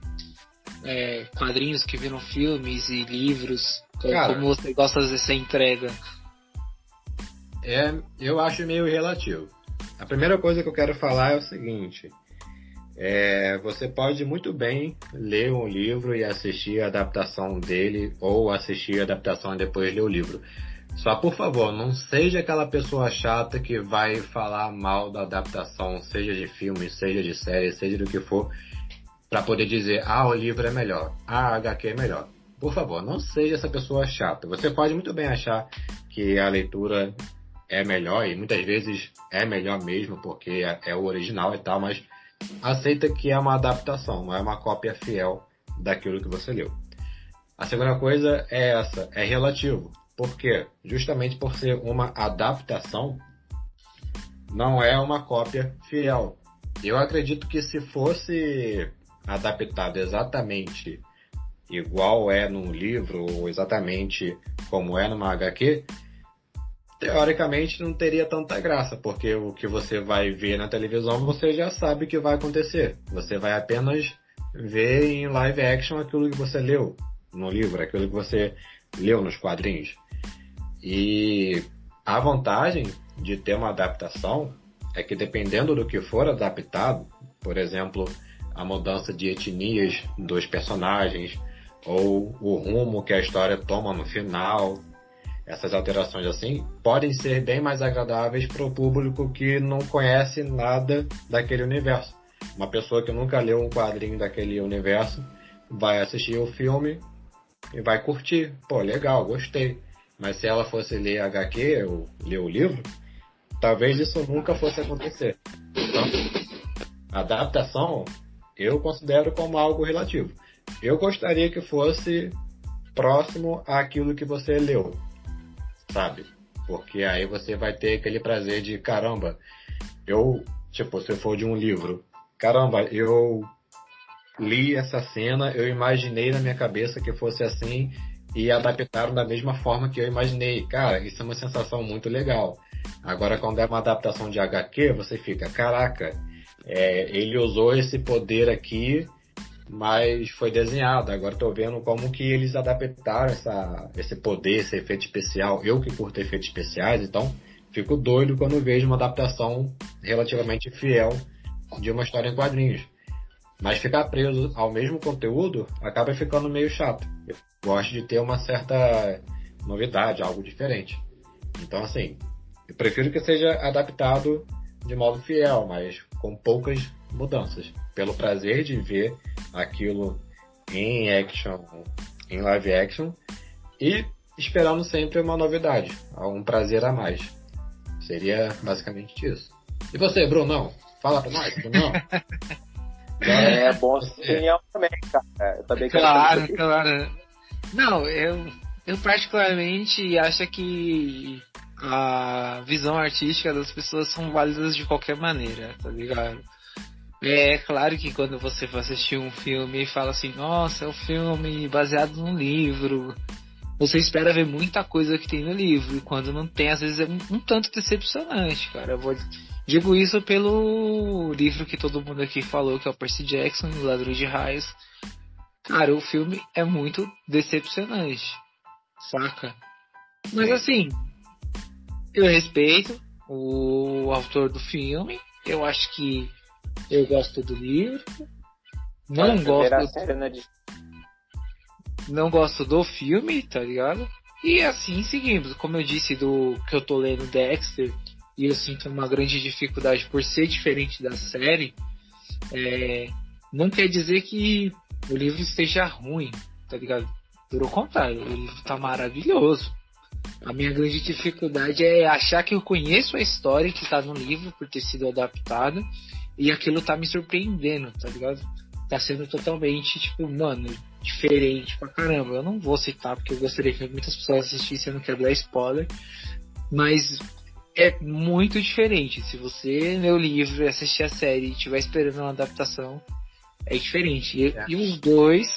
é, quadrinhos que viram filmes e livros? Cara, como você gosta dessa entrega? É, eu acho meio relativo. A primeira coisa que eu quero falar é o seguinte: é, você pode muito bem ler um livro e assistir a adaptação dele, ou assistir a adaptação e depois ler o livro. Só por favor, não seja aquela pessoa chata que vai falar mal da adaptação, seja de filme, seja de série, seja do que for, para poder dizer, ah, o livro é melhor, ah, a HQ é melhor. Por favor, não seja essa pessoa chata. Você pode muito bem achar que a leitura é melhor, e muitas vezes é melhor mesmo, porque é, o original e tal, mas aceita que é uma adaptação, não é uma cópia fiel daquilo que você leu. A segunda coisa é essa, é relativo. Por quê? Justamente por ser uma adaptação, não é uma cópia fiel. Eu acredito que se fosse adaptado exatamente igual é num livro ou exatamente como é numa HQ, teoricamente não teria tanta graça, porque o que você vai ver na televisão você já sabe que vai acontecer. Você vai apenas ver em live action aquilo que você leu no livro, aquilo que você leu nos quadrinhos. E a vantagem de ter uma adaptação é que dependendo do que for adaptado, por exemplo, a mudança de etnias dos personagens ou o rumo que a história toma no final, essas alterações assim podem ser bem mais agradáveis para o público que não conhece nada daquele universo. Uma pessoa que nunca leu um quadrinho daquele universo vai assistir o filme e vai curtir. Pô, legal, gostei. Mas se ela fosse ler HQ ou ler o livro, talvez isso nunca fosse acontecer. Então, adaptação eu considero como algo relativo. Eu gostaria que fosse próximo àquilo que você leu sabe? Porque aí você vai ter aquele prazer de caramba, eu, tipo, se for de um livro, caramba, eu li essa cena, eu imaginei na minha cabeça que fosse assim e adaptaram da mesma forma que eu imaginei. Cara, isso é uma sensação muito legal. Agora, quando é uma adaptação de HQ, você fica, caraca, é, ele usou esse poder aqui mas foi desenhado. Agora estou vendo como que eles adaptaram essa, esse poder, esse efeito especial. Eu que curto efeitos especiais, então fico doido quando vejo uma adaptação relativamente fiel de uma história em quadrinhos. Mas ficar preso ao mesmo conteúdo acaba ficando meio chato. Eu gosto de ter uma certa novidade, algo diferente. Então, assim, eu prefiro que seja adaptado de modo fiel, mas com poucas mudanças. Pelo prazer de ver aquilo em action, em live action, e esperando sempre uma novidade, um prazer a mais. Seria basicamente isso. E você, Brunão? Fala pra nós, Brunão. é, bom opinião também, cara. Eu também claro, claro. Não, eu, eu particularmente acho que a visão artística das pessoas são válidas de qualquer maneira, tá ligado? É claro que quando você for assistir um filme e fala assim, nossa, é um filme baseado num livro, você espera ver muita coisa que tem no livro, e quando não tem, às vezes é um, um tanto decepcionante, cara. Eu vou, digo isso pelo livro que todo mundo aqui falou, que é o Percy Jackson, O Ladrão de Raios. Cara, o filme é muito decepcionante, saca? Mas assim, eu respeito o autor do filme, eu acho que eu gosto do livro. Não gosto. Não gosto do filme, tá ligado? E assim seguimos. Como eu disse do que eu tô lendo Dexter, e eu sinto uma grande dificuldade por ser diferente da série, é, não quer dizer que o livro esteja ruim, tá ligado? Pelo contrário, o livro tá maravilhoso. A minha grande dificuldade é achar que eu conheço a história que tá no livro por ter sido adaptada e aquilo tá me surpreendendo, tá ligado? Tá sendo totalmente, tipo, mano, diferente pra caramba. Eu não vou citar porque eu gostaria que muitas pessoas assistissem, eu não quero dar spoiler. Mas é muito diferente. Se você ler o livro, assistir a série e estiver esperando uma adaptação, é diferente. E, É. e os dois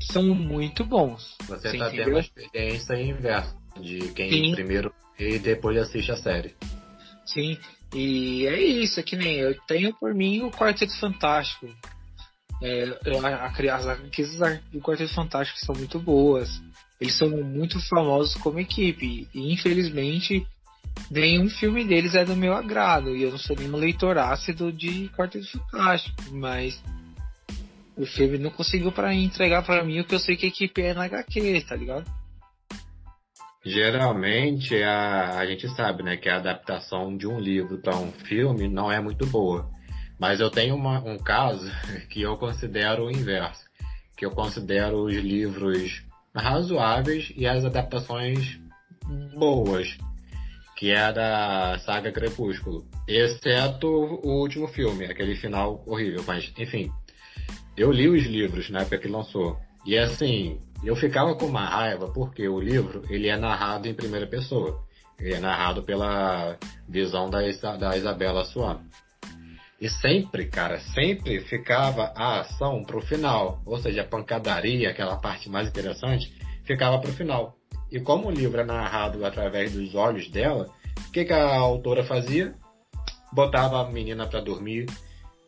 são muito bons. Você Você tá tendo a experiência inversa de quem Sim. primeiro e depois assiste a série. Sim, e é isso, é que nem eu tenho por mim o Quarteto Fantástico. É, eu- a, as HQs do Quarteto Fantástico são muito boas. Eles são muito famosos como equipe. E infelizmente nenhum filme deles é do meu agrado. E eu não sou nenhum leitor ácido de Quarteto Fantástico. Mas o filme não conseguiu para entregar para mim o que eu sei que a equipe é na HQ, tá ligado? Geralmente a, a gente sabe, né, que a adaptação de um livro para um filme não é muito boa. Mas eu tenho uma- um caso que eu considero o inverso, que eu considero os livros razoáveis e as adaptações boas, que é a da saga Crepúsculo, exceto o último filme, aquele final horrível. Mas enfim, eu li os livros na época que lançou e assim eu ficava com uma raiva porque o livro ele é narrado em primeira pessoa. Ele é narrado pela visão da, da Isabela Swan. E sempre, cara, sempre ficava a ação pro final. Ou seja, a pancadaria, aquela parte mais interessante, ficava pro final. E como o livro é narrado através dos olhos dela, o que, que a autora fazia? Botava a menina pra dormir,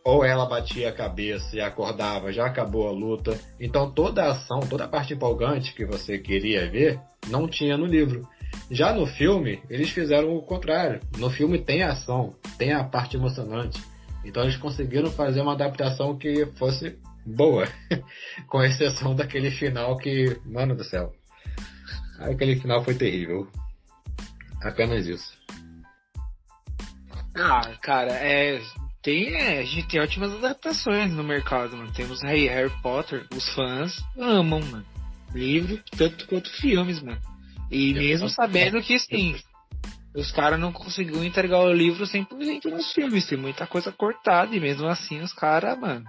ou ela batia a cabeça e acordava, já acabou a luta. Então toda a ação, toda a parte empolgante que você queria ver, não tinha no livro. Já no filme, eles fizeram o contrário. No filme tem a ação, tem a parte emocionante. Então eles conseguiram fazer uma adaptação que fosse boa. Com exceção daquele final que, mano do céu. Aquele final foi terrível. Apenas isso. Ah, cara, é. Tem, é, a gente tem ótimas adaptações no mercado, mano. Temos Harry, Harry Potter, os fãs amam, mano. Livro, tanto quanto filmes, mano. E Eu mesmo sabendo que, sim, os caras não conseguiram entregar o livro 100% nos filmes. Tem muita coisa cortada e mesmo assim os caras, mano,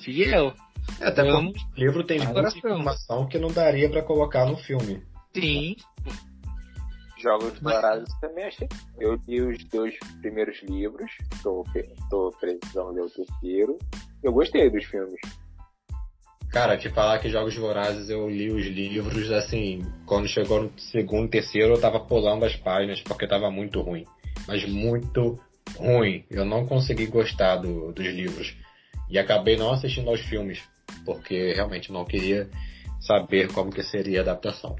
fiel. É, até porque o livro tem muita informação que não daria pra colocar no filme. Sim, Jogos Dourados também achei. Eu li os dois primeiros livros, tô, tô precisando ler o terceiro. Eu gostei dos filmes. Cara, te falar que Jogos Vorazes eu li os livros, assim, quando chegou no segundo, terceiro, eu tava pulando as páginas porque tava muito ruim. Mas muito ruim. Eu não consegui gostar do- dos livros. E acabei não assistindo aos filmes, porque realmente não queria saber como que seria a adaptação.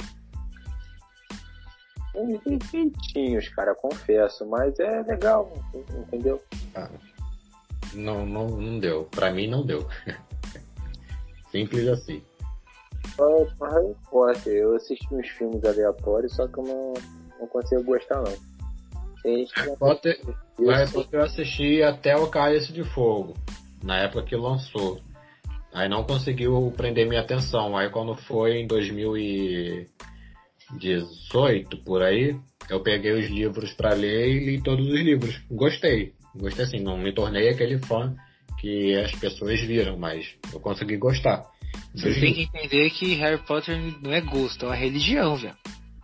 Uns feitinhos, cara, confesso, mas é legal, entendeu? Não, não, não deu. Pra mim não deu. Simples assim. Só Harry Potter, eu assisti uns filmes aleatórios, só que eu não, não consigo gostar não. Tem Harry Potter, eu Harry Potter eu assisti até o Cálice de Fogo, na época que lançou. Aí não conseguiu prender minha atenção. Aí quando foi em 2018, por aí, eu peguei os livros pra ler e li todos os livros. Gostei. Gostei assim, não me tornei aquele fã que as pessoas viram, mas eu consegui gostar. você tem que entender que Harry Potter não é gosto, é uma religião, velho.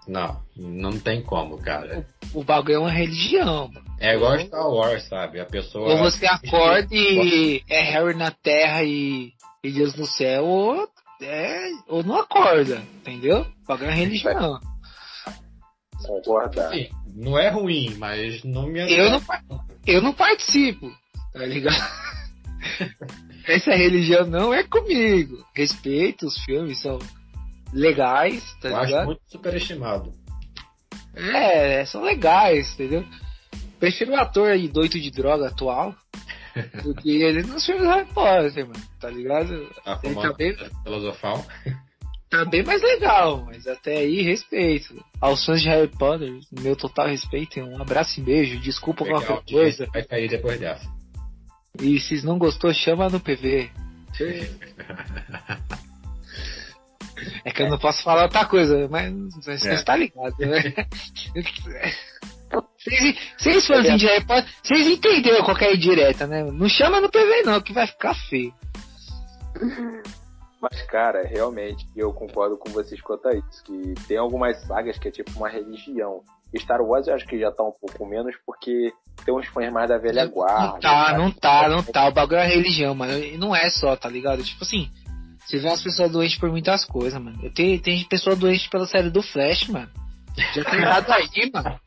Não, não tem como, cara. O bagulho é uma religião. É igual Star Wars, sabe? A pessoa. Ou você acorda e é Harry na terra e, e Deus no céu, ou, é, ou não acorda, entendeu? O bagulho é uma religião. concordar. Sim, não é ruim, mas não me Eu não, eu não participo, tá ligado? Essa religião não é comigo. Respeito, os filmes são legais, tá Eu acho ligado? muito superestimado. É, são legais, entendeu? Prefiro o ator aí doido de droga atual do que ele nos filmes do Harry Potter, mano, tá ligado? A Ele famosa tá bem- filosofal. Tá bem mais legal, mas até aí respeito. Aos fãs de Harry Potter, meu total respeito, e um abraço e beijo, desculpa a qualquer coisa. vai cair depois dessa. E se não gostou, chama no PV. É que eu não posso falar outra coisa, mas você É. está ligado, né? Vocês, fãs de Harry Potter, vocês entenderam qual que é a direta, né? Não chama no PV não, que vai ficar feio. Mas, cara, realmente, eu concordo com vocês quanto a isso. Que tem algumas sagas que é tipo uma religião. Star Wars eu acho que já tá um pouco menos, porque tem uns fãs mais da velha guarda. Não tá, não tá, não tá. O bagulho é religião, mano. E não é só, tá ligado? Tipo assim, você vê as pessoas doentes por muitas coisas, mano. Eu tenho, tem pessoa doente pela série do Flash, mano. Já tem nada aí, mano.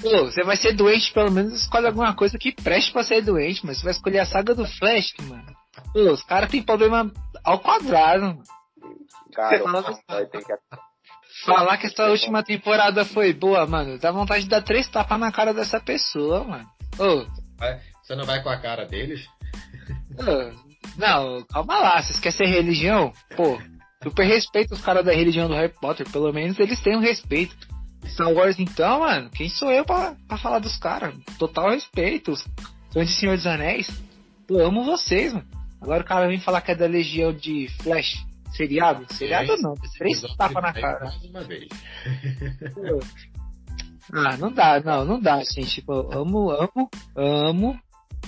Pô, você vai ser doente, pelo menos escolhe alguma coisa que preste pra ser doente, mas você vai escolher a saga do Flash, mano. Pô, os caras têm problema ao quadrado, mano. Cara, que Falar que essa última temporada foi boa, mano, dá vontade de dar três tapas na cara dessa pessoa, mano. Ô, Você não vai com a cara deles? ô, não, calma lá, vocês querem ser religião? Pô, super respeito os caras da religião do Harry Potter, pelo menos eles têm um respeito. Star Wars então, mano, quem sou eu pra, pra falar dos caras? Total respeito. Fãs de Senhor dos Anéis. Eu amo vocês, mano. Agora o cara vem falar que é da legião de Flash. Seriado? Seriado não. Esse Três tapas na cara. Mais uma vez. Ah, não dá, não, não dá, gente. Tipo, eu amo, amo, amo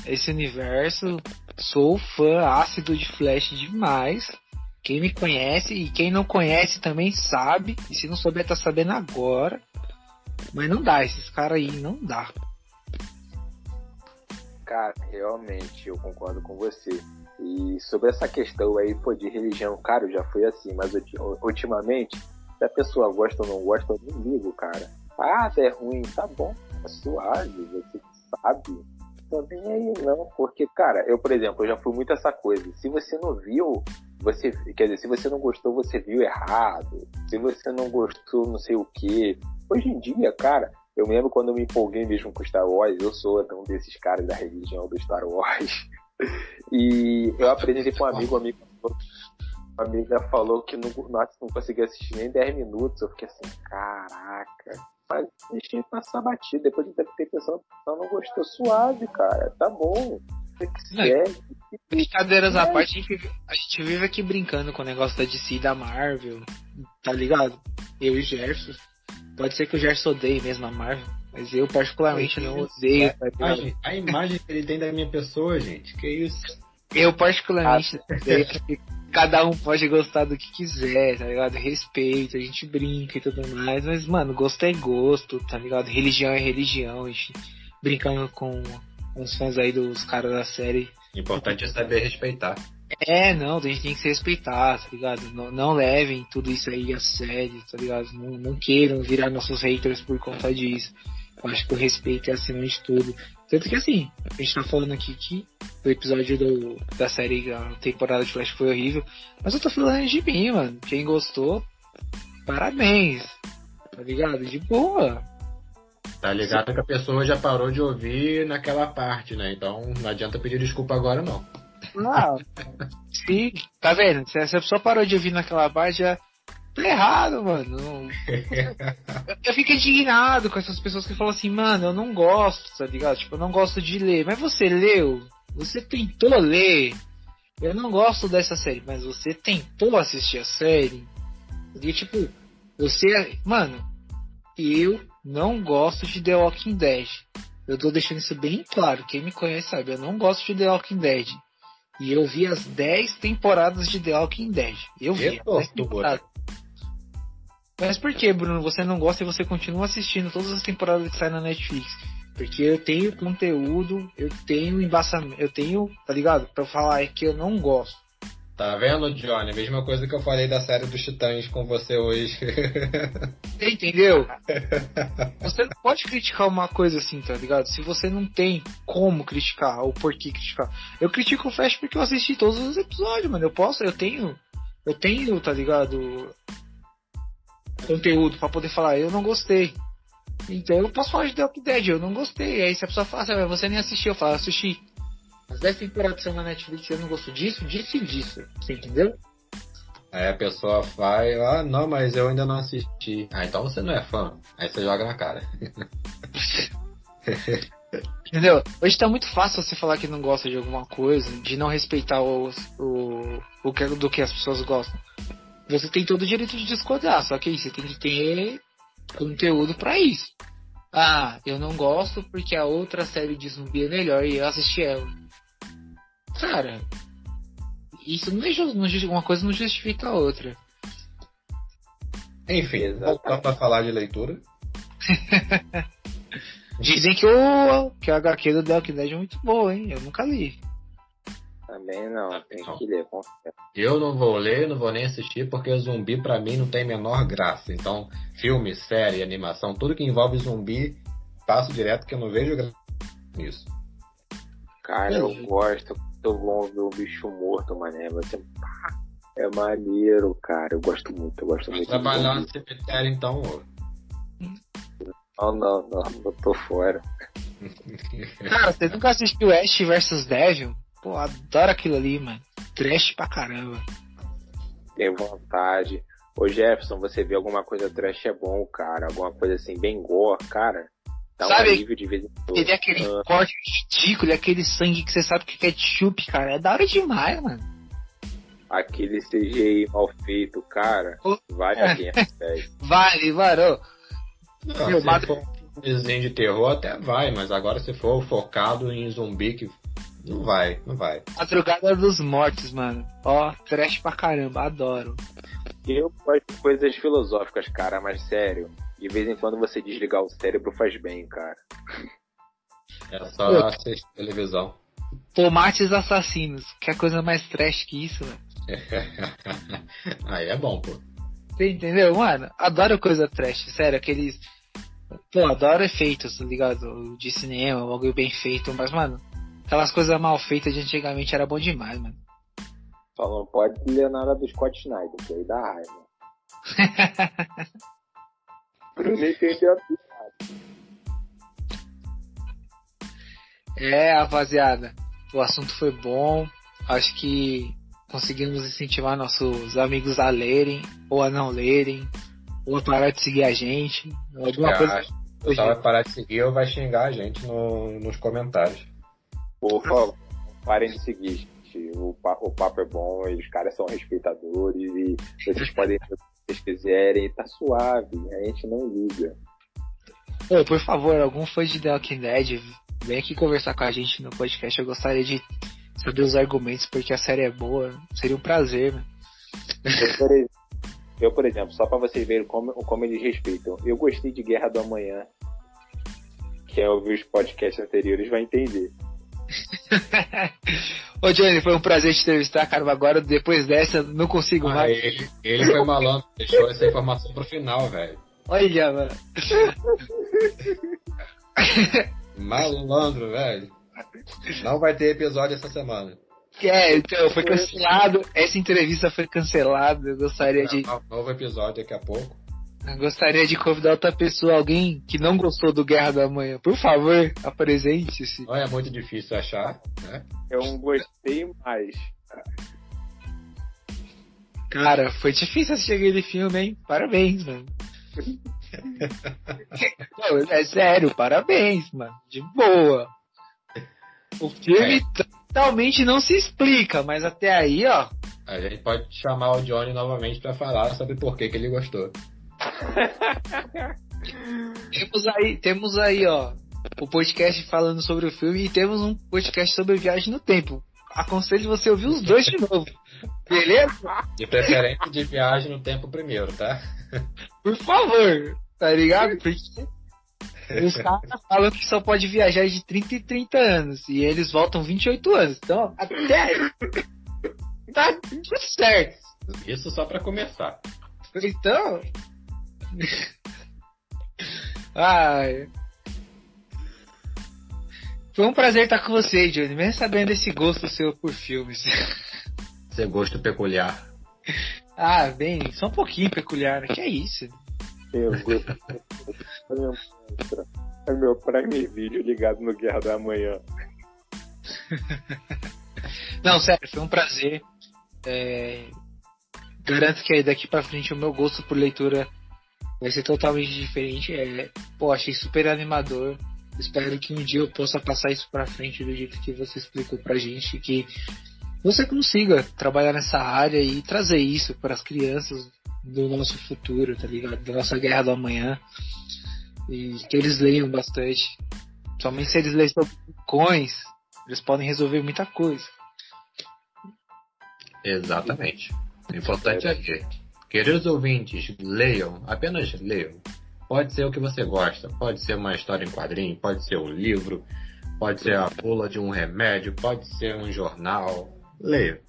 esse universo. Sou fã ácido de Flash demais. Quem me conhece e quem não conhece também sabe. E se não souber, tá sabendo agora. Mas não dá, esses caras aí não dá. Cara, realmente, eu concordo com você. E sobre essa questão aí, pô, de religião, cara, eu já fui assim, mas ulti- ultimamente, se a pessoa gosta ou não gosta, eu nem ligo, cara. Ah, é ruim, tá bom, é suave, você sabe. Também aí não, porque, cara, eu, por exemplo, eu já fui muito essa coisa. Se você não viu, você. Quer dizer, se você não gostou, você viu errado. Se você não gostou, não sei o que. Hoje em dia, cara, eu lembro quando eu me empolguei mesmo com Star Wars, eu sou um desses caras da religião do Star Wars. E eu apresentei pra um amigo, um amigo uma amiga falou que não, não conseguia assistir nem 10 minutos. Eu fiquei assim, caraca. Mas deixei passar batido. Depois de ter pensado, não, não gostou suave, cara. Tá bom. Brincadeiras à É. parte, a gente, vive- a gente vive aqui brincando com o negócio da DC da Marvel, tá ligado? Eu e o Gerson. Pode ser que o Gerson odeie mesmo a Marvel, mas eu particularmente não odeio, tá A ligado? imagem, a imagem que ele tem da minha pessoa, gente. Que isso? Eu particularmente odeio que cada um pode gostar do que quiser, tá ligado? Respeito, a gente brinca e tudo mais, mas mano, gosto é gosto, tá ligado? Religião é religião, a gente brincando com uns fãs aí dos caras da série Importante é saber respeitar. É, não, a gente tem que se respeitar, tá ligado? Não, não levem tudo isso aí a sério, tá ligado? Não, não queiram virar nossos haters por conta disso. Eu acho que o respeito é acima de tudo. Tanto que assim, a gente tá falando aqui que o episódio do, da série, a temporada de Flash foi horrível. Mas eu tô falando de mim, mano. Quem gostou, parabéns. Tá ligado? De boa. Tá ligado que a pessoa já parou de ouvir naquela parte, né? Então não adianta pedir desculpa agora, não. Ah, sim, tá vendo? Se essa pessoa parou de ouvir naquela parte, já tá errado, mano. Não- Eu, eu fico indignado com essas pessoas que falam assim, mano, eu não gosto, tá ligado? Tipo, eu não gosto de ler. Mas você leu? Você tentou ler? Eu não gosto dessa série, mas você tentou assistir a série? E tipo, você. Mano, eu não gosto de The Walking Dead. Eu tô deixando isso bem claro. Quem me conhece sabe, eu não gosto de The Walking Dead. E eu vi as 10 temporadas de The Walking Dead. Eu vi. Que as 10 tortura. temporadas. Mas por que, Bruno? Você não gosta e você continua assistindo todas as temporadas que saem na Netflix? Porque eu tenho conteúdo, eu tenho embaçamento, eu tenho, tá ligado? Pra falar é que eu não gosto. Tá vendo, Johnny? Mesma coisa que eu falei da série dos Titãs com você hoje. Entendeu? Você não pode criticar uma coisa assim, tá ligado? Se você não tem como criticar ou por que criticar. Eu critico o Flash porque eu assisti todos os episódios, mano. Eu posso, eu tenho, eu tenho, tá ligado? Conteúdo pra poder falar, eu não gostei. Então eu posso falar de The Walking Dead, eu não gostei. Aí se a pessoa fala, assim, "Ah, você nem assistiu, eu falo, assisti. As 10 temporadas que são na Netflix, eu não gosto disso, disso e disso. Você entendeu? Aí a pessoa vai, ah, não, mas eu ainda não assisti. Ah, então você não é fã. Aí você joga na cara. Entendeu? Hoje tá muito fácil você falar que não gosta de alguma coisa, de não respeitar os, o, o que, do que as pessoas gostam. Você tem todo o direito de discordar, só que aí você tem que ter conteúdo pra isso. Ah, eu não gosto porque a outra série de zumbi é melhor e eu assisti ela. Cara, isso não é ju- não uma coisa não justifica a outra. Enfim, voltando pra falar de leitura. Dizem que o, que a HQ do Walking Dead é muito boa, hein? Eu nunca li. Também não, tem Não. que ler, com certeza. Eu não vou ler, não vou nem assistir, porque zumbi pra mim não tem a menor graça. Então, filme, série, animação, tudo que envolve zumbi, passo direto que eu não vejo graça nisso. Cara, eu gosto. Eu vou ver o bicho morto, mané. Você, pá, é maneiro, cara. Eu gosto muito, eu gosto Vai muito. de trabalhar no cemitério, então. Não, não, não, eu tô fora. Cara, você nunca assistiu Ash vs Devil? Pô, adoro aquilo ali, mano. Trash pra caramba. Tem vontade. Ô Jefferson, você vê alguma coisa trash é bom, cara. Alguma coisa assim, bem gore, cara. Dá Sabe- um alívio de vez em quando. É aquele Ah, corte ridículo, aquele sangue que você sabe que é ketchup, cara. É da hora demais, mano. aquele CGI mal feito, cara. Ô. Vale a pena, velho. Vale, varou. Não, se for um desenho de terror até vai, mas agora se for focado em zumbi que não vai, não vai. Madrugada dos Mortos, mano. Ó, trash pra caramba, adoro. Eu gosto de coisas filosóficas, cara, mas sério. De vez em quando você desligar o cérebro faz bem, cara. É só assistir televisão. Tomates assassinos. Que coisa mais trash que isso, mano. Aí é bom, pô. Você entendeu, mano? Adoro coisa trash, sério, aqueles. Pô, adoro efeitos, tá ligado? De cinema, um bagulho bem feito, mas, mano, aquelas coisas mal feitas de antigamente era bom demais, mano. Só não pode ler nada do Scott Snyder, que aí dá raiva. A. É, rapaziada, o assunto foi bom. Acho que conseguimos incentivar nossos amigos a lerem, ou a não lerem, ou a parar de seguir a gente. Alguma É, coisa. pessoal vai parar de seguir ou vai xingar a gente no- nos comentários. Por favor, parem de seguir, gente. O, pa- o papo é bom, os caras são respeitadores e vocês podem vocês quiserem, tá suave, a gente não liga. Ô, por favor, algum fã de The Walking Dead, vem aqui conversar com a gente no podcast. Eu gostaria de saber os argumentos, porque a série é boa. Seria um prazer, né? Eu, por exemplo, eu, por exemplo, só pra vocês verem como, como eles respeitam, eu gostei de Guerra do Amanhã. Quem ouviu os podcasts anteriores vai entender. Ô, Johnny, foi um prazer te entrevistar, cara. Agora, depois dessa, não consigo Ah, mais. ele, ele foi malandro, deixou essa informação pro final, velho. Olha, mano. Malandro, velho. Não vai ter episódio essa semana. É, então, foi cancelado. Essa entrevista foi cancelada. Eu gostaria de, Novo episódio daqui a pouco. Eu gostaria de convidar outra pessoa, alguém que não gostou do Guerra da Manhã. Por favor, apresente-se. Não é muito difícil achar, né? Eu gostei mais. Cara, foi difícil assistir aquele filme, hein? Parabéns, mano. Não, é sério, parabéns, mano. De boa. O filme totalmente não se explica, mas até aí, ó. A gente pode chamar o Johnny novamente pra falar sobre por que, que ele gostou. Temos aí, temos aí, ó, o podcast falando sobre o filme e temos um podcast sobre viagem no tempo. Aconselho você ouvir os dois de novo. Beleza? De preferência de viagem no tempo primeiro, tá? Por favor, tá ligado? Porque os caras falam que só pode viajar de 30 em 30 anos e eles voltam 28 anos. Então, até tá tudo certo. Isso só pra começar. Então. Ai. Foi um prazer estar com você, Johnny, mesmo sabendo desse gosto seu por filmes. Seu gosto peculiar. ah, bem, só um pouquinho peculiar, né? Que é isso? Eu gostei. É meu Prime Video ligado no Guerra da Manhã. Não, sério, foi um prazer. É, Garanto que aí daqui pra frente o meu gosto por leitura vai ser totalmente diferente. É... Pô, achei super animador. Espero que um dia eu possa passar isso pra frente do jeito que você explicou pra gente. Que você consiga trabalhar nessa área e trazer isso para as crianças do nosso futuro, tá ligado? Da nossa guerra do amanhã. E que eles leiam bastante. Somente se eles lerem sobre coins, eles podem resolver muita coisa. Exatamente. O importante é que, queridos ouvintes, leiam, apenas leiam. Pode ser o que você gosta, pode ser uma história em quadrinho, pode ser um livro, pode ser a bula de um remédio, pode ser um jornal. Leia.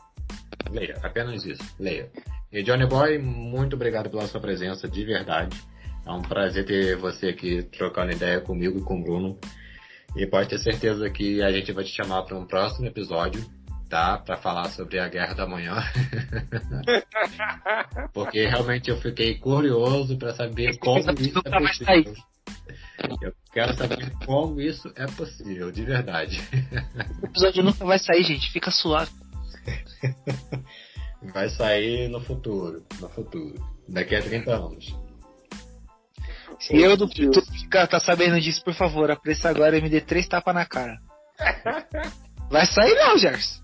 Leia, apenas isso. Leia. E Johnny Boy, muito obrigado pela sua presença, de verdade. É um prazer ter você aqui trocando ideia comigo e com o Bruno. E pode ter certeza que a gente vai te chamar para um próximo episódio, tá? Para falar sobre a Guerra da Manhã. Porque realmente eu fiquei curioso para saber como isso é possível. Eu quero saber como isso é possível, de verdade. O episódio nunca vai sair, gente. Fica suave. Vai sair no futuro. No futuro. Daqui a 30 anos. Se eu do futuro ficar tá sabendo disso, por favor, apareça agora e me dê três tapas na cara. Vai sair não, Gerson.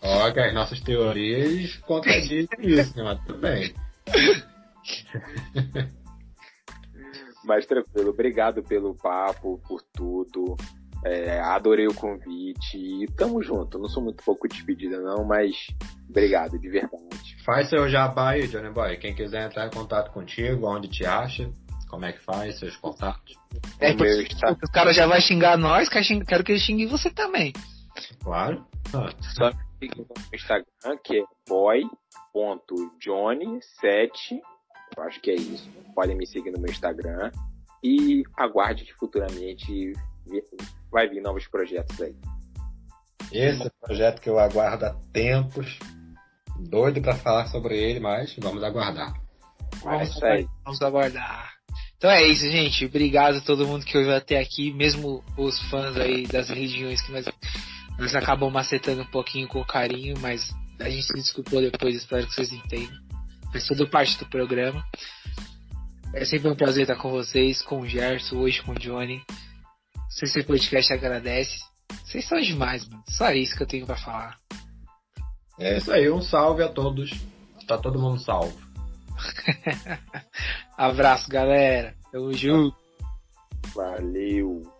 As nossas teorias contradizem isso, né? Mas tudo bem. Mas tranquilo, obrigado pelo papo, por tudo. É, adorei o convite e tamo junto. Não sou muito pouco despedida, não, mas obrigado, de verdade. Faz seu jabá aí, Johnny Boy. Quem quiser entrar em contato contigo, onde te acha, como é que faz, seus contatos. É, porque está... o cara já vai xingar nós, quero que ele xingue você também. Claro. Ah. Só me no Instagram, que é boy.johnny7. Eu acho que é isso. Podem me seguir no meu Instagram. E aguarde que futuramente vai vir novos projetos aí. Esse é projeto que eu aguardo há tempos. Doido para falar sobre ele, mas vamos aguardar. Vamos, é vamos aguardar. Então é isso, gente. Obrigado a todo mundo que ouviu até aqui, mesmo os fãs aí das religiões que nós, nós acabamos macetando um pouquinho com carinho, mas a gente se desculpou depois, espero que vocês entendam. Faz tudo parte do programa. É sempre um prazer estar com vocês, com o Gerson, hoje com o Johnny. Se esse podcast agradece. Vocês são demais, mano. Só isso que eu tenho para falar. É isso aí, um salve a todos. Tá todo mundo salvo. Abraço, galera. Tamo junto. Valeu.